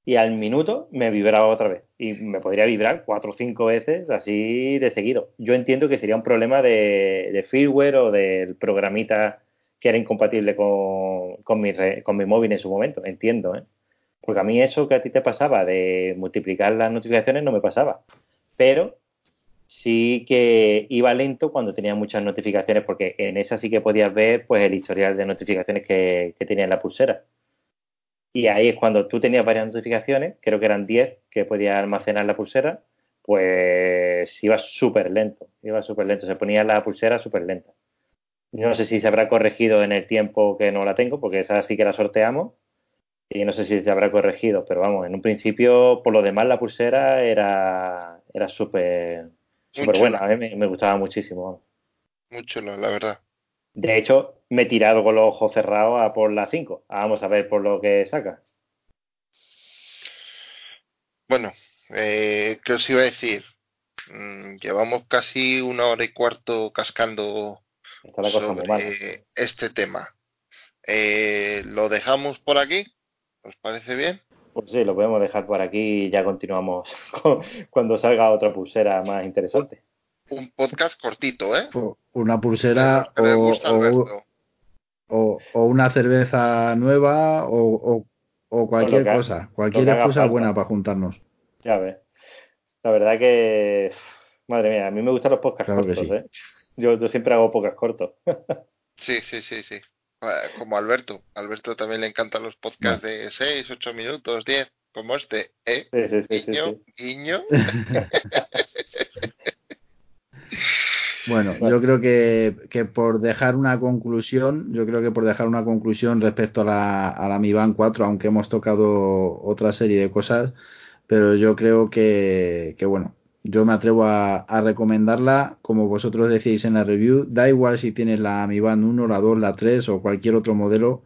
y al minuto me vibraba otra vez. Y me podría vibrar cuatro o cinco veces así de seguido. Yo entiendo que sería un problema de, firmware o del programita que era incompatible con, con, mi, con mi móvil en su momento. Entiendo, ¿eh? Porque a mí eso que a ti te pasaba de multiplicar las notificaciones no me pasaba. Pero sí que iba lento cuando tenía muchas notificaciones, porque en esa sí que podías ver pues el historial de notificaciones que, que tenía en la pulsera. Y ahí es cuando tú tenías varias notificaciones, creo que eran 10 que podía almacenar la pulsera, pues iba súper lento, iba súper lento, se ponía la pulsera súper lenta. No sé si se habrá corregido en el tiempo que no la tengo, porque esa sí que la sorteamos, y no sé si se habrá corregido, pero vamos, en un principio, por lo demás, la pulsera era, era súper buena, a mí me, me gustaba muchísimo.
Muy chulo, la verdad.
De hecho, me he tirado con los ojos cerrados a por la 5. Vamos a ver por lo que saca.
Bueno, eh, ¿qué os iba a decir? Mm, llevamos casi una hora y cuarto cascando sobre este tema. Eh, ¿Lo dejamos por aquí? ¿Os parece bien?
Pues sí, lo podemos dejar por aquí y ya continuamos cuando salga otra pulsera más interesante
un podcast cortito, ¿eh?
Una pulsera o, o, una cerveza nueva o, cualquier cosa. Cualquier excusa buena para juntarnos.
Ya ves. La verdad que, madre mía, a mí me gustan los podcasts cortos, ¿eh? Yo, yo siempre hago pocas cortos.
sí, sí, sí, sí. Como Alberto. Alberto también le encantan los podcasts de 6, 8 minutos, 10, como este. ¿eh?
Sí, sí, sí,
guiño, guiño.
Bueno, yo creo que, que, por dejar una conclusión, yo creo que por dejar una conclusión respecto a la, a la Mi Band 4, aunque hemos tocado otra serie de cosas, pero yo creo que, que bueno, yo me atrevo a, recomendarla, como vosotros decíais en la review, da igual si tienes la Mi Band 1, la 2, la 3 o cualquier otro modelo,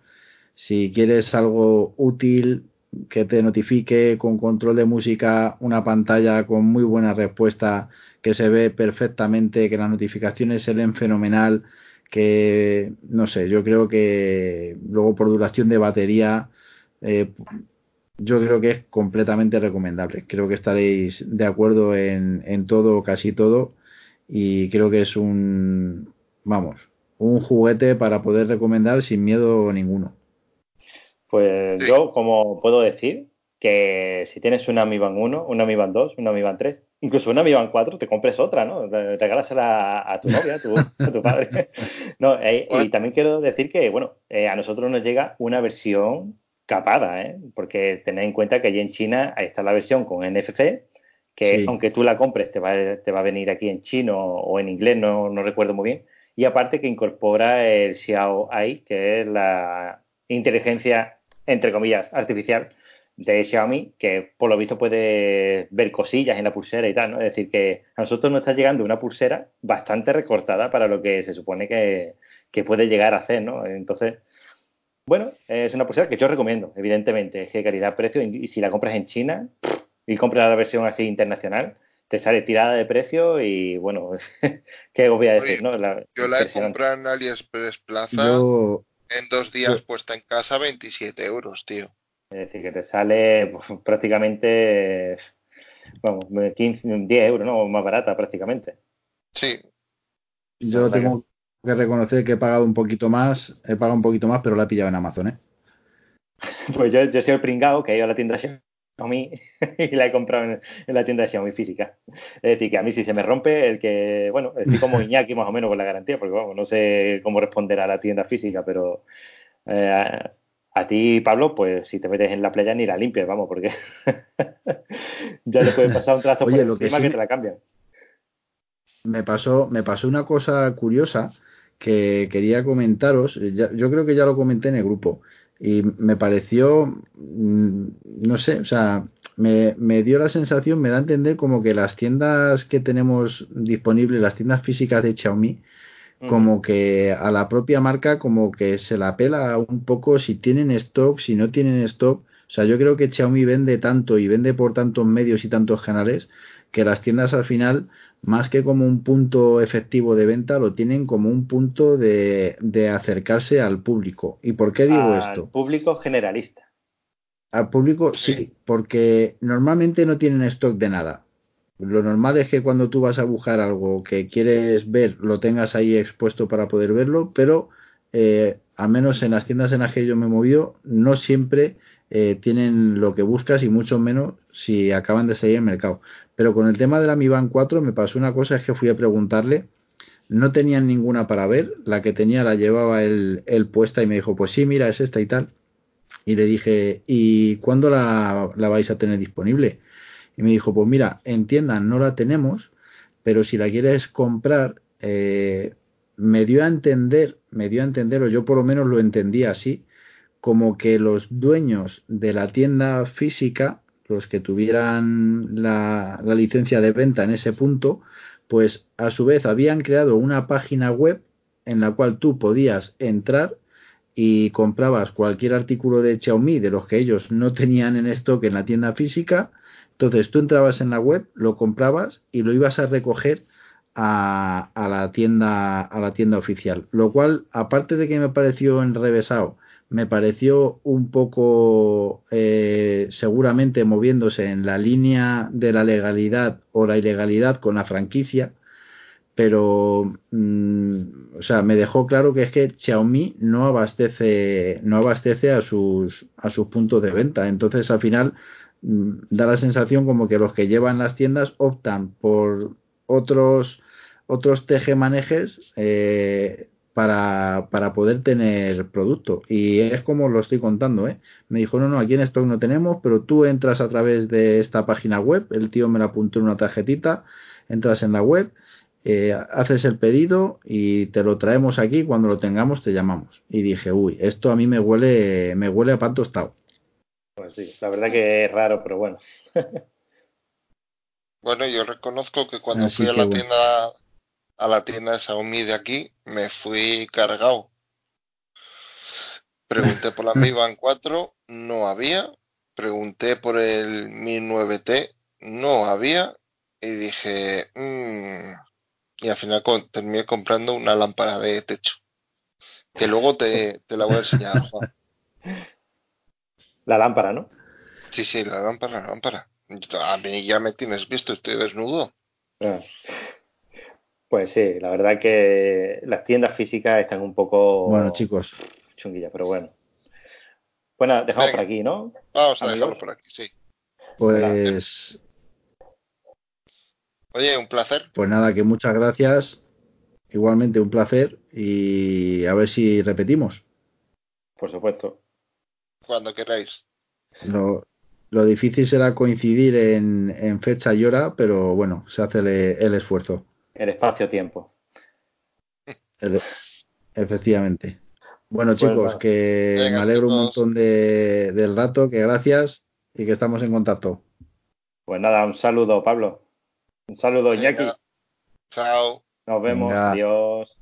si quieres algo útil, que te notifique con control de música, una pantalla con muy buena respuesta, que se ve perfectamente, que las notificaciones se fenomenal, que no sé, yo creo que luego por duración de batería, eh, yo creo que es completamente recomendable. Creo que estaréis de acuerdo en, en todo, casi todo, y creo que es un, vamos, un juguete para poder recomendar sin miedo ninguno.
Pues yo, como puedo decir, que si tienes una Mi Band 1, una Mi Band 2, una Mi Band 3, incluso una Mi Band 4, te compres otra, ¿no? Regálasela a, tu novia, a tu, a tu padre. no, eh, y también quiero decir que, bueno, eh, a nosotros nos llega una versión capada, ¿eh? Porque tened en cuenta que allí en China ahí está la versión con NFC, que aunque tú la compres te va, te va a venir aquí en chino o en inglés, no, no recuerdo muy bien. Y aparte que incorpora el Xiao Ai, que es la inteligencia entre comillas, artificial de Xiaomi, que por lo visto puede ver cosillas en la pulsera y tal, ¿no? Es decir, que a nosotros nos está llegando una pulsera bastante recortada para lo que se supone que, puede llegar a hacer, ¿no? Entonces, bueno, es una pulsera que yo recomiendo, evidentemente, es que calidad-precio, y si la compras en China y compras la versión así internacional, te sale tirada de precio y bueno, ¿qué os voy a decir? ¿no?
yo la he comprado en AliExpress Plaza en dos días puesta en casa 27 euros, tío.
Es decir, que te sale pues, prácticamente, vamos, 15, 10 euros, ¿no? Más barata prácticamente.
Sí.
Yo tengo que reconocer que he pagado un poquito más, he pagado un poquito más, pero la he pillado en Amazon, ¿eh?
Pues yo, yo soy el pringado que he ido a la tienda Xiaomi y la he comprado en, la tienda de Xiaomi física. Es decir, que a mí si se me rompe, el que, bueno, estoy como Iñaki más o menos con la garantía, porque vamos, no sé cómo responder a la tienda física, pero eh, a ti, Pablo, pues si te metes en la playa ni la limpias, vamos, porque ya le puede pasar un trasto por encima que, que te la cambian.
Me pasó, me pasó una cosa curiosa que quería comentaros. yo creo que ya lo comenté en el grupo y me pareció, mm, no sé, o sea, me, me, dio la sensación, me da a entender como que las tiendas que tenemos disponibles, las tiendas físicas de Xiaomi, como que a la propia marca como que se la pela un poco si tienen stock, si no tienen stock. O sea, yo creo que Xiaomi vende tanto y vende por tantos medios y tantos canales que las tiendas al final más que como un punto efectivo de venta, lo tienen como un punto de, de acercarse al público. ¿Y por qué digo esto?
Al público generalista.
Al público, sí, porque normalmente no tienen stock de nada. Lo normal es que cuando tú vas a buscar algo que quieres ver, lo tengas ahí expuesto para poder verlo, pero eh, al menos en las tiendas en las que yo me he movido, no siempre eh, tienen lo que buscas y mucho menos si acaban de salir en mercado. Pero con el tema de la Mi Band 4 me pasó una cosa, es que fui a preguntarle, no tenían ninguna para ver, la que tenía la llevaba él, puesta y me dijo, pues sí, mira, es esta y tal. Y le dije, ¿y cuándo la, la vais a tener disponible? Y me dijo, pues mira, en tienda no la tenemos, pero si la quieres comprar, eh, me dio a entender, me dio a entender, o yo por lo menos lo entendí así, como que los dueños de la tienda física los que tuvieran la, licencia de venta en ese punto, pues a su vez habían creado una página web en la cual tú podías entrar y comprabas cualquier artículo de Xiaomi de los que ellos no tenían en stock en la tienda física. Entonces tú entrabas en la web, lo comprabas y lo ibas a recoger a, a la tienda a la tienda oficial. Lo cual, aparte de que me pareció enrevesado me pareció un poco eh, seguramente moviéndose en la línea de la legalidad o la ilegalidad con la franquicia, pero mm, o sea, me dejó claro que es que Xiaomi no abastece no abastece a sus a sus puntos de venta, entonces al final mm, da la sensación como que los que llevan las tiendas optan por otros otros tejemanejes eh, para, para poder tener producto. Y es como lo estoy contando, ¿eh? Me dijo, no, no, aquí en stock no tenemos, pero tú entras a través de esta página web, el tío me la apuntó en una tarjetita, entras en la web, eh, haces el pedido y te lo traemos aquí, cuando lo tengamos te llamamos. Y dije, uy, esto a mí me huele, me huele a pan tostado.
Pues sí, la verdad que es raro, pero bueno.
Bueno, yo reconozco que cuando
Así
fui a la
bueno.
tienda a la tienda de Xiaomi de aquí, me fui cargado. Pregunté por la Mi Band 4, no había. Pregunté por el Mi 9T, no había. Y dije, "Mm". y al final con- terminé comprando una lámpara de techo. Que luego te, te la voy a enseñar, Juan.
La lámpara, ¿no?
Sí, sí, la lámpara, la lámpara. A mí ya me tienes visto, estoy desnudo.
Ah. Pues sí, la verdad que las tiendas físicas están un poco
Bueno, chicos,
chunguillas, pero bueno. Bueno, dejamos
Venga.
por aquí, ¿no?
Vamos a dejarlo por aquí, sí.
pues,
Oye, un placer.
pues nada, que muchas gracias. Igualmente un placer y a ver si repetimos.
Por supuesto.
Cuando queráis.
Lo, lo difícil será coincidir en, en fecha y hora, pero bueno, se hace el, el esfuerzo.
El espacio-tiempo.
Efectivamente. Bueno,
Pues
chicos, que
Venga,
me alegro un montón de, del rato, que gracias y que estamos en contacto.
Pues nada, un saludo, Pablo. Un saludo,
Venga.
Iñaki.
Chao.
Nos vemos.
Venga.
Adiós.